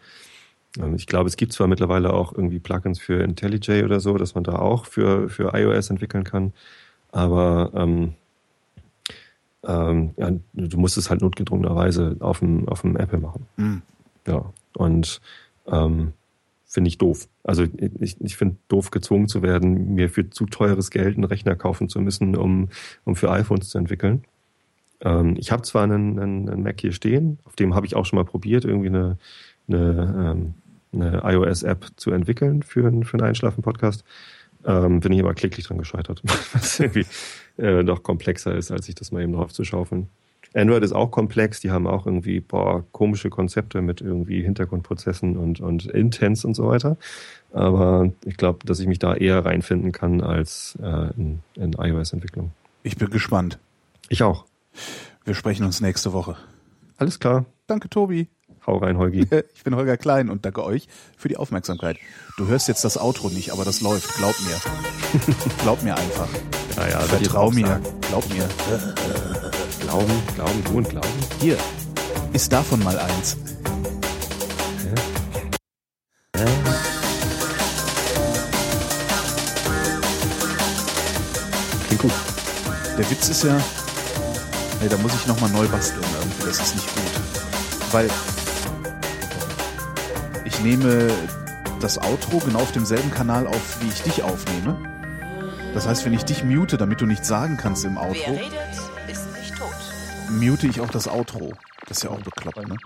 Ich glaube, es gibt zwar mittlerweile auch irgendwie Plugins für IntelliJ oder so, dass man da auch für, für iOS entwickeln kann, aber ähm, ähm, ja, du musst es halt notgedrungenerweise auf dem, auf dem Apple machen. Mhm. Ja, und ähm, finde ich doof. Also ich, ich finde doof, gezwungen zu werden, mir für zu teures Geld einen Rechner kaufen zu müssen, um, um für iPhones zu entwickeln. Ähm, ich habe zwar einen, einen, einen Mac hier stehen, auf dem habe ich auch schon mal probiert, irgendwie eine, eine, ähm, eine iOS-App zu entwickeln für, einen- für einen Einschlafen-Podcast. Ähm, bin ich aber kläglich dran gescheitert, [LAUGHS] was irgendwie äh, doch komplexer ist, als sich das mal eben drauf zu schaufeln. Android ist auch komplex, die haben auch irgendwie boah, komische Konzepte mit irgendwie Hintergrundprozessen und, und Intents und so weiter. Aber ich glaube, dass ich mich da eher reinfinden kann als äh, in, in iOS-Entwicklung. Ich bin gespannt. Ich auch. Wir sprechen uns nächste Woche. Alles klar. Danke, Tobi. Hau rein, Holgi. [LAUGHS] Ich bin Holger Klein und danke euch für die Aufmerksamkeit. Du hörst jetzt das Outro nicht, aber das läuft. Glaub mir. [LAUGHS] Glaub mir einfach. Ja, ja, Vertrau mir. sagen. Glaub mir. Glauben, glauben, du und glauben. Hier. Ist davon mal eins. Klingt gut. Der Witz ist ja, nee, da muss ich nochmal neu basteln irgendwie, das ist nicht gut. Weil ich nehme das Outro genau auf demselben Kanal auf, wie ich dich aufnehme. Das heißt, wenn ich dich mute, damit du nichts sagen kannst im Wer Outro, redet, ist nicht tot. mute ich auch das Outro. Das ist ja auch bekloppt, ne?